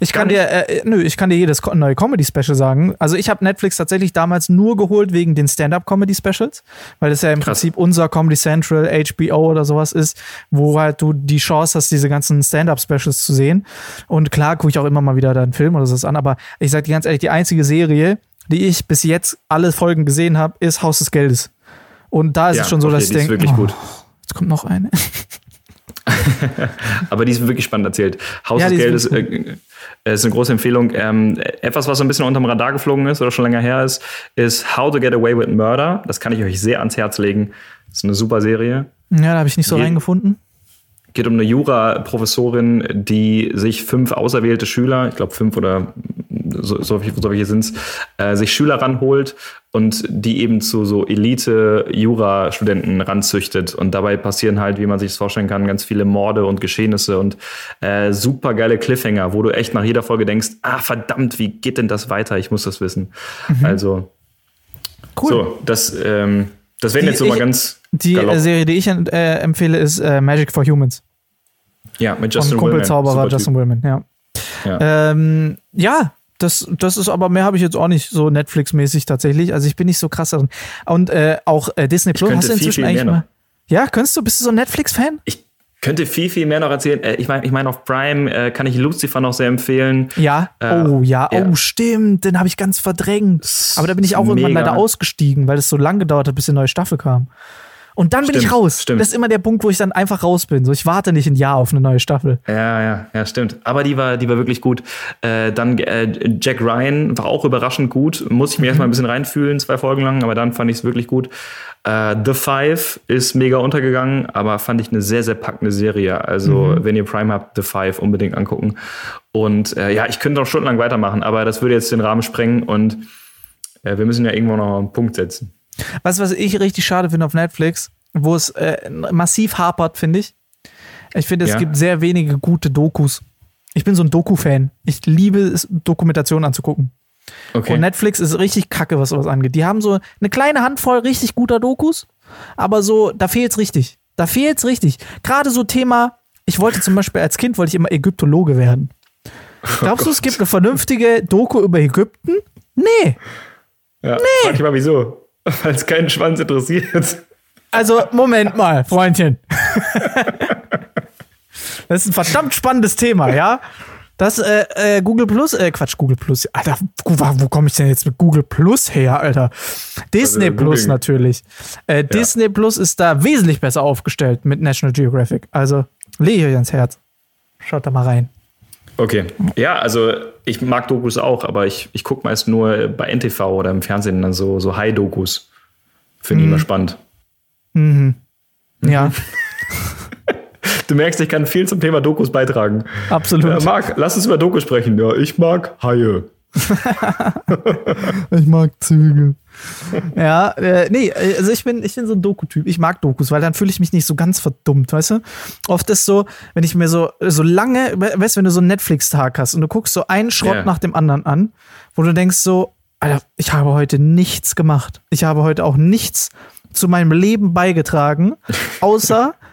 Ich kann Gar dir, äh, nö, ich kann dir jedes neue Comedy-Special sagen. Also ich habe Netflix tatsächlich damals nur geholt wegen den Stand-up-Comedy-Specials, weil das ja im Krass. Prinzip unser Comedy Central, HBO oder sowas ist, wo halt du die Chance hast, diese ganzen Stand-up-Specials zu sehen. Und klar gucke ich auch immer mal wieder da einen Film oder sowas an, aber ich sag dir ganz ehrlich, die einzige Serie, die ich bis jetzt alle Folgen gesehen habe, ist Haus des Geldes. Und da ist es schon so, okay, dass ich denke, wirklich oh, gut. jetzt kommt noch eine. Aber die ist wirklich spannend erzählt. Haus Ja, des die ist Geldes äh, ist eine große Empfehlung. Ähm, etwas, was so ein bisschen unterm Radar geflogen ist oder schon länger her ist, ist How to Get Away with Murder. Das kann ich euch sehr ans Herz legen. Das ist eine super Serie. Ja, da habe ich nicht so Je- reingefunden. Geht um eine Jura-Professorin, die sich fünf auserwählte Schüler, ich glaube fünf oder so, so, so welche sind es, äh, sich Schüler ranholt und die eben zu so Elite-Jura-Studenten ranzüchtet. Und dabei passieren halt, wie man sich das vorstellen kann, ganz viele Morde und Geschehnisse und äh, super geile Cliffhanger, wo du echt nach jeder Folge denkst, ah verdammt, wie geht denn das weiter? Ich muss das wissen. Also, Cool. so, das, ähm, das wären jetzt so mal ganz Die galopp. äh, Serie, die ich äh, empfehle, ist äh, Magic for Humans. ja, mit Justin Willman. Zauberer Super Typ. Justin Willman, ja. Ja. Ähm, ja, das, das ist aber mehr habe ich jetzt auch nicht so Netflix-mäßig tatsächlich. Also ich bin nicht so krass darin. Und äh, auch äh, Disney Plus hast du viel, inzwischen viel eigentlich mehr mal. Ja, könntest du? Bist du so ein Netflix-Fan? Ich könnte viel, viel mehr noch erzählen. Äh, ich meine, ich mein, auf Prime äh, kann ich Lucifer noch sehr empfehlen. Ja. Äh, oh ja, ja. oh stimmt, den habe ich ganz verdrängt. Aber da bin ich auch Ist irgendwann mega. leider ausgestiegen, weil es so lang gedauert hat, bis die neue Staffel kam. Und dann bin ich Stimmt, raus. stimmt. Das ist immer der Punkt, wo ich dann einfach raus bin. So, ich warte nicht ein Jahr auf eine neue Staffel. Ja, ja, ja, stimmt. Aber die war, die war wirklich gut. Äh, dann äh, Jack Ryan war auch überraschend gut. Muss ich mir erstmal ein bisschen reinfühlen, zwei Folgen lang, aber dann fand ich es wirklich gut. Äh, The Five ist mega untergegangen, aber fand ich eine sehr, sehr packende Serie. Also, wenn ihr Prime habt, The Five unbedingt angucken. Und äh, ja, ich könnte noch stundenlang weitermachen, aber das würde jetzt den Rahmen sprengen und äh, wir müssen ja irgendwo noch einen Punkt setzen. Weißt du, was ich richtig schade finde auf Netflix, wo es äh, massiv hapert, finde ich? Ich finde, es Ja. gibt sehr wenige gute Dokus. Ich bin so ein Doku-Fan. Ich liebe es, Dokumentationen anzugucken. Und Netflix ist richtig kacke, was sowas angeht. Die haben so eine kleine Handvoll richtig guter Dokus, aber so, da fehlt's richtig. Da fehlt's richtig. Gerade so Thema, ich wollte zum Beispiel als Kind wollte ich immer Ägyptologe werden. Glaubst du, es gibt eine vernünftige Doku über Ägypten? Nee. Ja, nee. Frag ich mal, wieso? Weil es keinen Schwanz interessiert. Also, Moment mal, Freundchen. Das ist ein verdammt spannendes Thema, ja? Das äh, äh, Google Plus, äh, Quatsch, Google Plus. Alter, wo, wo komme ich denn jetzt mit Google Plus her, Alter? Disney also, Plus natürlich. Äh, ja. Disney Plus ist da wesentlich besser aufgestellt mit National Geographic. Also lege ich euch ans Herz. Schaut da mal rein. Okay. Ja, also ich mag Dokus auch, aber ich, ich gucke meist nur bei NTV oder im Fernsehen dann so, so High-Dokus. Finde ich mhm. immer spannend. Mhm. Ja. Du merkst, ich kann viel zum Thema Dokus beitragen. Absolut. Äh, Marc, lass uns über Dokus sprechen. Ja, ich mag Haie. ich mag Züge. ja, äh, nee, also ich bin, ich bin so ein Doku-Typ. Ich mag Dokus, weil dann fühle ich mich nicht so ganz verdummt, weißt du? Oft ist so, wenn ich mir so, so lange, weißt du, wenn du so einen Netflix-Tag hast und du guckst so einen Schrott yeah. nach dem anderen an, wo du denkst so, Alter, ich habe heute nichts gemacht. Ich habe heute auch nichts zu meinem Leben beigetragen, außer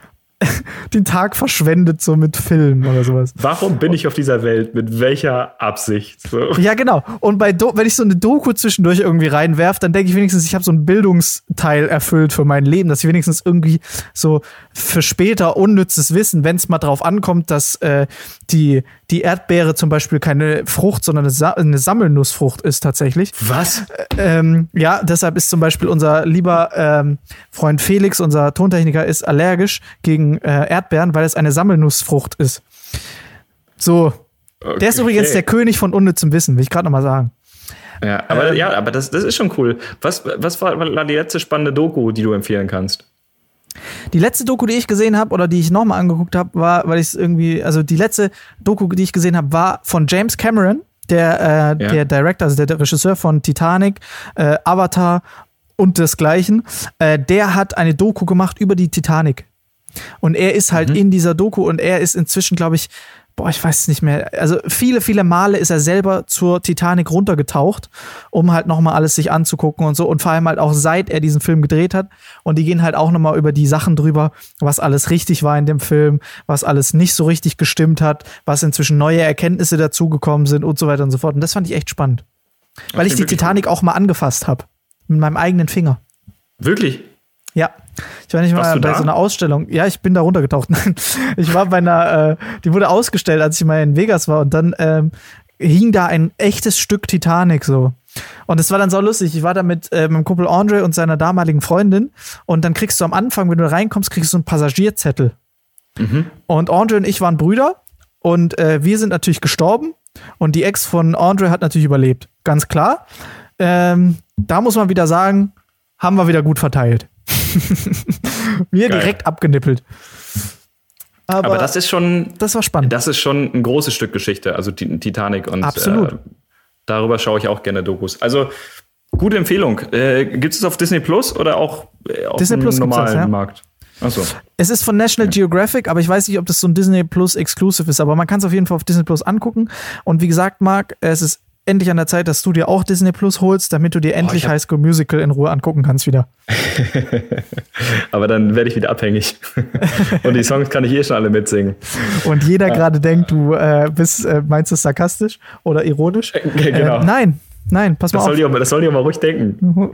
den Tag verschwendet, so mit Film oder sowas. Warum bin ich auf dieser Welt? Mit welcher Absicht? So. Ja, genau. Und bei Do wenn ich so eine Doku zwischendurch irgendwie reinwerfe, dann denke ich wenigstens, ich habe so einen Bildungsteil erfüllt für mein Leben, dass ich wenigstens irgendwie so für später unnützes Wissen, wenn es mal drauf ankommt, dass äh, die, die Erdbeere zum Beispiel keine Frucht, sondern eine, Sa eine Sammelnussfrucht ist tatsächlich. Was? Äh, ähm, ja, deshalb ist zum Beispiel unser lieber ähm, Freund Felix, unser Tontechniker, ist allergisch gegen äh, Erdbeeren, weil es eine Sammelnussfrucht ist. So. Okay. Der ist übrigens der König von unnützem Wissen, will ich gerade nochmal sagen. Ja, aber, ähm, ja, aber das, das ist schon cool. Was, was war die letzte spannende Doku, die du empfehlen kannst? Die letzte Doku, die ich gesehen habe oder die ich nochmal angeguckt habe, war, weil ich es irgendwie, also die letzte Doku, die ich gesehen habe, war von James Cameron, der, äh, ja. der Director, also der, der, Regisseur von Titanic, äh, Avatar und desgleichen. Äh, der hat eine Doku gemacht über die Titanic. Und er ist halt mhm. in dieser Doku und er ist inzwischen, glaube ich, boah, ich weiß es nicht mehr. Also viele, viele Male ist er selber zur Titanic runtergetaucht, um halt nochmal alles sich anzugucken und so. Und vor allem halt auch seit er diesen Film gedreht hat. Und die gehen halt auch nochmal über die Sachen drüber, was alles richtig war in dem Film, was alles nicht so richtig gestimmt hat, was inzwischen neue Erkenntnisse dazugekommen sind und so weiter und so fort. Und das fand ich echt spannend. Weil ich die Titanic auch mal angefasst habe. Mit meinem eigenen Finger. Wirklich? Ja. Ich war nicht mal bei da? so einer Ausstellung. Ja, ich bin da runtergetaucht. Ich war bei einer, äh, die wurde ausgestellt, als ich mal in Vegas war und dann ähm, hing da ein echtes Stück Titanic so. Und es war dann so lustig. Ich war da mit äh, meinem Kumpel Andre und seiner damaligen Freundin und dann kriegst du am Anfang, wenn du reinkommst, kriegst du einen Passagierzettel. Mhm. Und Andre und ich waren Brüder und äh, wir sind natürlich gestorben und die Ex von Andre hat natürlich überlebt. Ganz klar. Ähm, da muss man wieder sagen, haben wir wieder gut verteilt. Mir Geil. direkt abgenippelt. Aber, Aber, das ist schon. Das war spannend. Das ist schon ein großes Stück Geschichte, also Titanic. Und Absolut. Äh, darüber schaue ich auch gerne Dokus. Also, gute Empfehlung. Äh, Gibt es auf Disney Plus oder auch äh, auf Disney dem Plus normalen das, ja? Markt? Achso. Es ist von National. Geographic, aber ich weiß nicht, ob das so ein Disney Plus Exclusive ist. Aber man kann es auf jeden Fall auf Disney Plus angucken. Und wie gesagt, Marc, es ist endlich an der Zeit, dass du dir auch Disney Plus holst, damit du dir endlich oh, High School Musical in Ruhe angucken kannst wieder. Aber dann werde ich wieder abhängig. Und die Songs kann ich eh schon alle mitsingen. Und jeder ja. gerade denkt, du äh, bist, äh, meinst du sarkastisch oder ironisch? Äh, genau. Äh, nein, nein, pass mal das auf. Soll die, das soll die auch mal ruhig denken.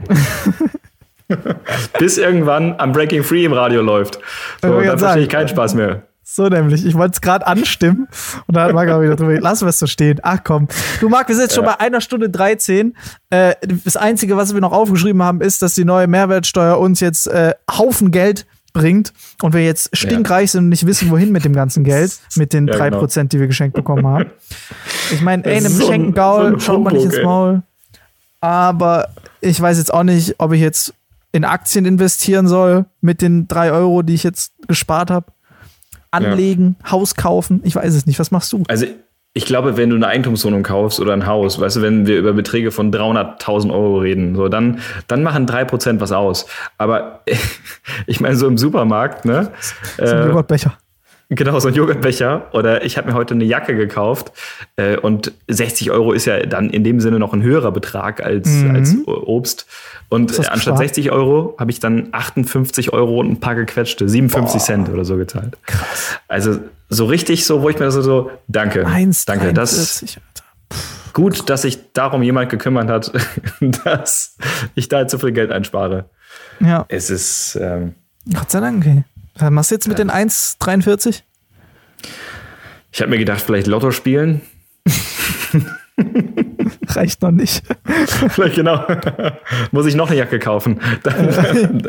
Bis irgendwann am Breaking Free im Radio läuft. So, dann verstehe ich keinen Spaß mehr. So nämlich. Ich wollte es gerade anstimmen und dann hat Marc auch wieder drüber. Lassen wir es so stehen. Ach komm. Du Marc, wir sind jetzt ja. schon bei einer Stunde 13. Äh, das Einzige, was wir noch aufgeschrieben haben, ist, dass die neue Mehrwertsteuer uns jetzt äh, Haufen Geld bringt und wir jetzt stinkreich sind und nicht wissen, wohin mit dem ganzen Geld, mit den drei ja, genau. die wir geschenkt bekommen haben. Ich meine, ey, einem so geschenkten Gaul so schaut man nicht ins Maul. Aber ich weiß jetzt auch nicht, ob ich jetzt in Aktien investieren soll mit den drei Euro, die ich jetzt gespart habe anlegen, ja. Haus kaufen? Ich weiß es nicht. Was machst du? Also ich glaube, wenn du eine Eigentumswohnung kaufst oder ein Haus, weißt du, wenn wir über Beträge von 300.000 Euro reden, so, dann, dann machen 3% was aus. Aber ich meine, so im Supermarkt, ne? So ein äh, Joghurtbecher. Genau, so ein Joghurtbecher. Oder ich habe mir heute eine Jacke gekauft äh, und 60 Euro ist ja dann in dem Sinne noch ein höherer Betrag als, mhm. als Obst. Und anstatt Quark? 60 Euro habe ich dann 58 Euro und ein paar gequetschte, 57 Boah. Cent oder so gezahlt. Krass. Also so richtig so, wo ich mir so, so danke, 1, danke. 43, das, gut, dass sich darum jemand gekümmert hat, dass ich da zu viel Geld einspare. Ja. Es ist. Ähm, Gott sei Dank, okay. Was machst du jetzt mit den 1,43? Ich habe mir gedacht, vielleicht Lotto spielen. Reicht noch nicht. Vielleicht genau. Muss ich noch eine Jacke kaufen. Dann,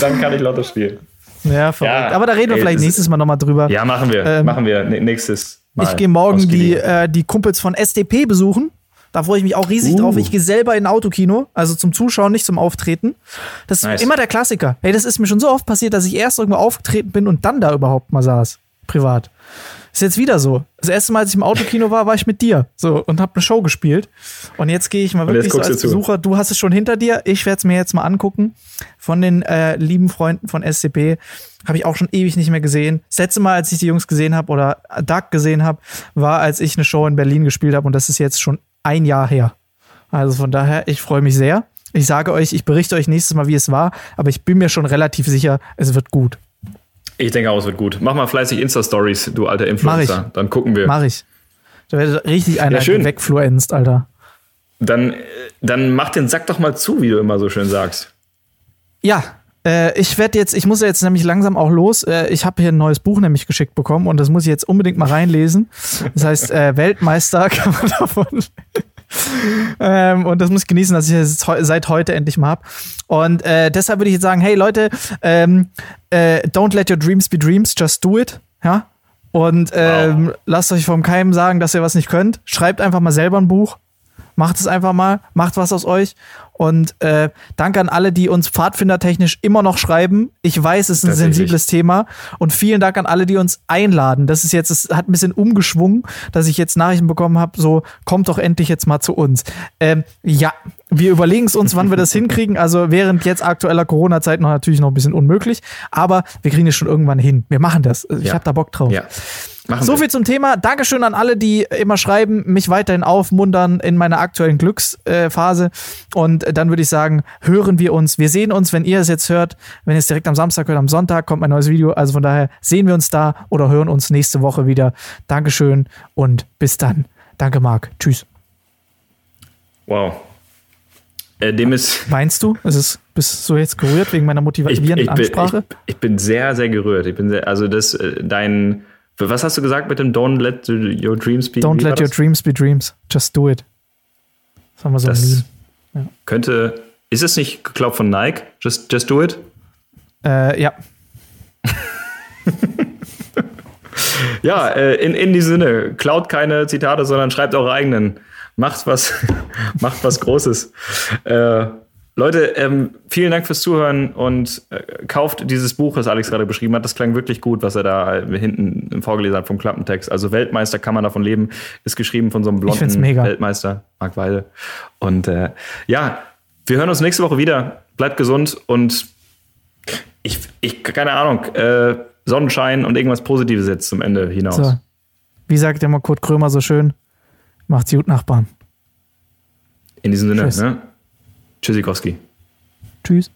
dann kann ich Lotto spielen. Ja, verrückt. Ja, Aber da reden wir ey, vielleicht nächstes Mal nochmal drüber. Ja, machen wir. Ähm, machen wir nächstes Mal. Ich gehe morgen die, äh, die Kumpels von SDP besuchen. Da freue ich mich auch riesig uh. drauf. Ich gehe selber in ein Autokino, also zum Zuschauen, nicht zum Auftreten. Das ist nice. immer der Klassiker. Hey, das ist mir schon so oft passiert, dass ich erst irgendwo aufgetreten bin und dann da überhaupt mal saß. Privat. Ist jetzt wieder so. Das erste Mal, als ich im Autokino war, war ich mit dir. So, und habe eine Show gespielt. Und jetzt gehe ich mal wirklich so als Besucher. Du hast es schon hinter dir. Ich werde es mir jetzt mal angucken. Von den äh, lieben Freunden von SCP. Habe ich auch schon ewig nicht mehr gesehen. Das letzte Mal, als ich die Jungs gesehen habe oder Duck gesehen habe, war, als ich eine Show in Berlin gespielt habe. Und das ist jetzt schon ein Jahr her. Also von daher, ich freue mich sehr. Ich sage euch, ich berichte euch nächstes Mal, wie es war. Aber ich bin mir schon relativ sicher, es wird gut. Ich denke auch, es wird gut. Mach mal fleißig Insta-Stories, du alter Influencer. Mach ich. Dann gucken wir. Mach ich. Da wird richtig einer ja, wegfluenzt, Alter. Dann, dann mach den Sack doch mal zu, wie du immer so schön sagst. Ja, äh, ich werde jetzt, ich muss jetzt nämlich langsam auch los. Äh, ich habe hier ein neues Buch nämlich geschickt bekommen und das muss ich jetzt unbedingt mal reinlesen. Das heißt, äh, Weltmeister kann man davon. ähm, und das muss ich genießen, dass ich es seit heute endlich mal habe. Und äh, deshalb würde ich jetzt sagen, hey Leute, ähm, äh, don't let your dreams be dreams, just do it. Ja. Und ähm, wow. lasst euch vom Keim sagen, dass ihr was nicht könnt. Schreibt einfach mal selber ein Buch. Macht es einfach mal, macht was aus euch. Und äh, danke an alle, die uns pfadfindertechnisch immer noch schreiben. Ich weiß, es ist ein sensibles Thema. Und vielen Dank an alle, die uns einladen. Das ist jetzt, es hat ein bisschen umgeschwungen, dass ich jetzt Nachrichten bekommen habe, so kommt doch endlich jetzt mal zu uns. Ähm, ja, wir überlegen es uns, wann wir das hinkriegen. Also während jetzt aktueller Corona-Zeit noch natürlich noch ein bisschen unmöglich, aber wir kriegen es schon irgendwann hin. Wir machen das. Ich ja. habe da Bock drauf. Ja. Machen so wir. viel zum Thema. Dankeschön an alle, die immer schreiben, mich weiterhin aufmuntern in meiner aktuellen Glücksphase. Und dann würde ich sagen, hören wir uns. Wir sehen uns, wenn ihr es jetzt hört. Wenn ihr es direkt am Samstag hört, am Sonntag kommt mein neues Video. Also von daher sehen wir uns da oder hören uns nächste Woche wieder. Dankeschön und bis dann. Danke, Marc. Tschüss. Wow. Äh, dem ist. Meinst du? Ist es, bist du jetzt gerührt wegen meiner motivierenden ich, ich Ansprache? Bin, ich, ich, bin sehr, sehr gerührt. Ich bin sehr, also das, äh, dein was hast du gesagt mit dem Don't let your dreams be Don't let your dreams be dreams. Just do it. Das haben wir so das ja. Könnte. Ist es nicht geglaubt von Nike? Just, just do it? Äh, ja. ja, äh, in, in diesem Sinne, klaut keine Zitate, sondern schreibt eure eigenen. Macht was, macht was Großes. Äh, Leute, ähm, vielen Dank fürs Zuhören und äh, kauft dieses Buch, das Alex gerade beschrieben hat. Das klang wirklich gut, was er da hinten vorgelesen hat vom Klappentext. Also Weltmeister kann man davon leben, ist geschrieben von so einem blonden Weltmeister, Marc Weide. Und äh, ja, wir hören uns nächste Woche wieder. Bleibt gesund und ich, ich keine Ahnung, äh, Sonnenschein und irgendwas Positives jetzt zum Ende hinaus. So. Wie sagt immer Kurt Krömer so schön? Macht's gut, Nachbarn. In diesem Sinne, Tschüss. ne? Tschüssikowski. Tschüss.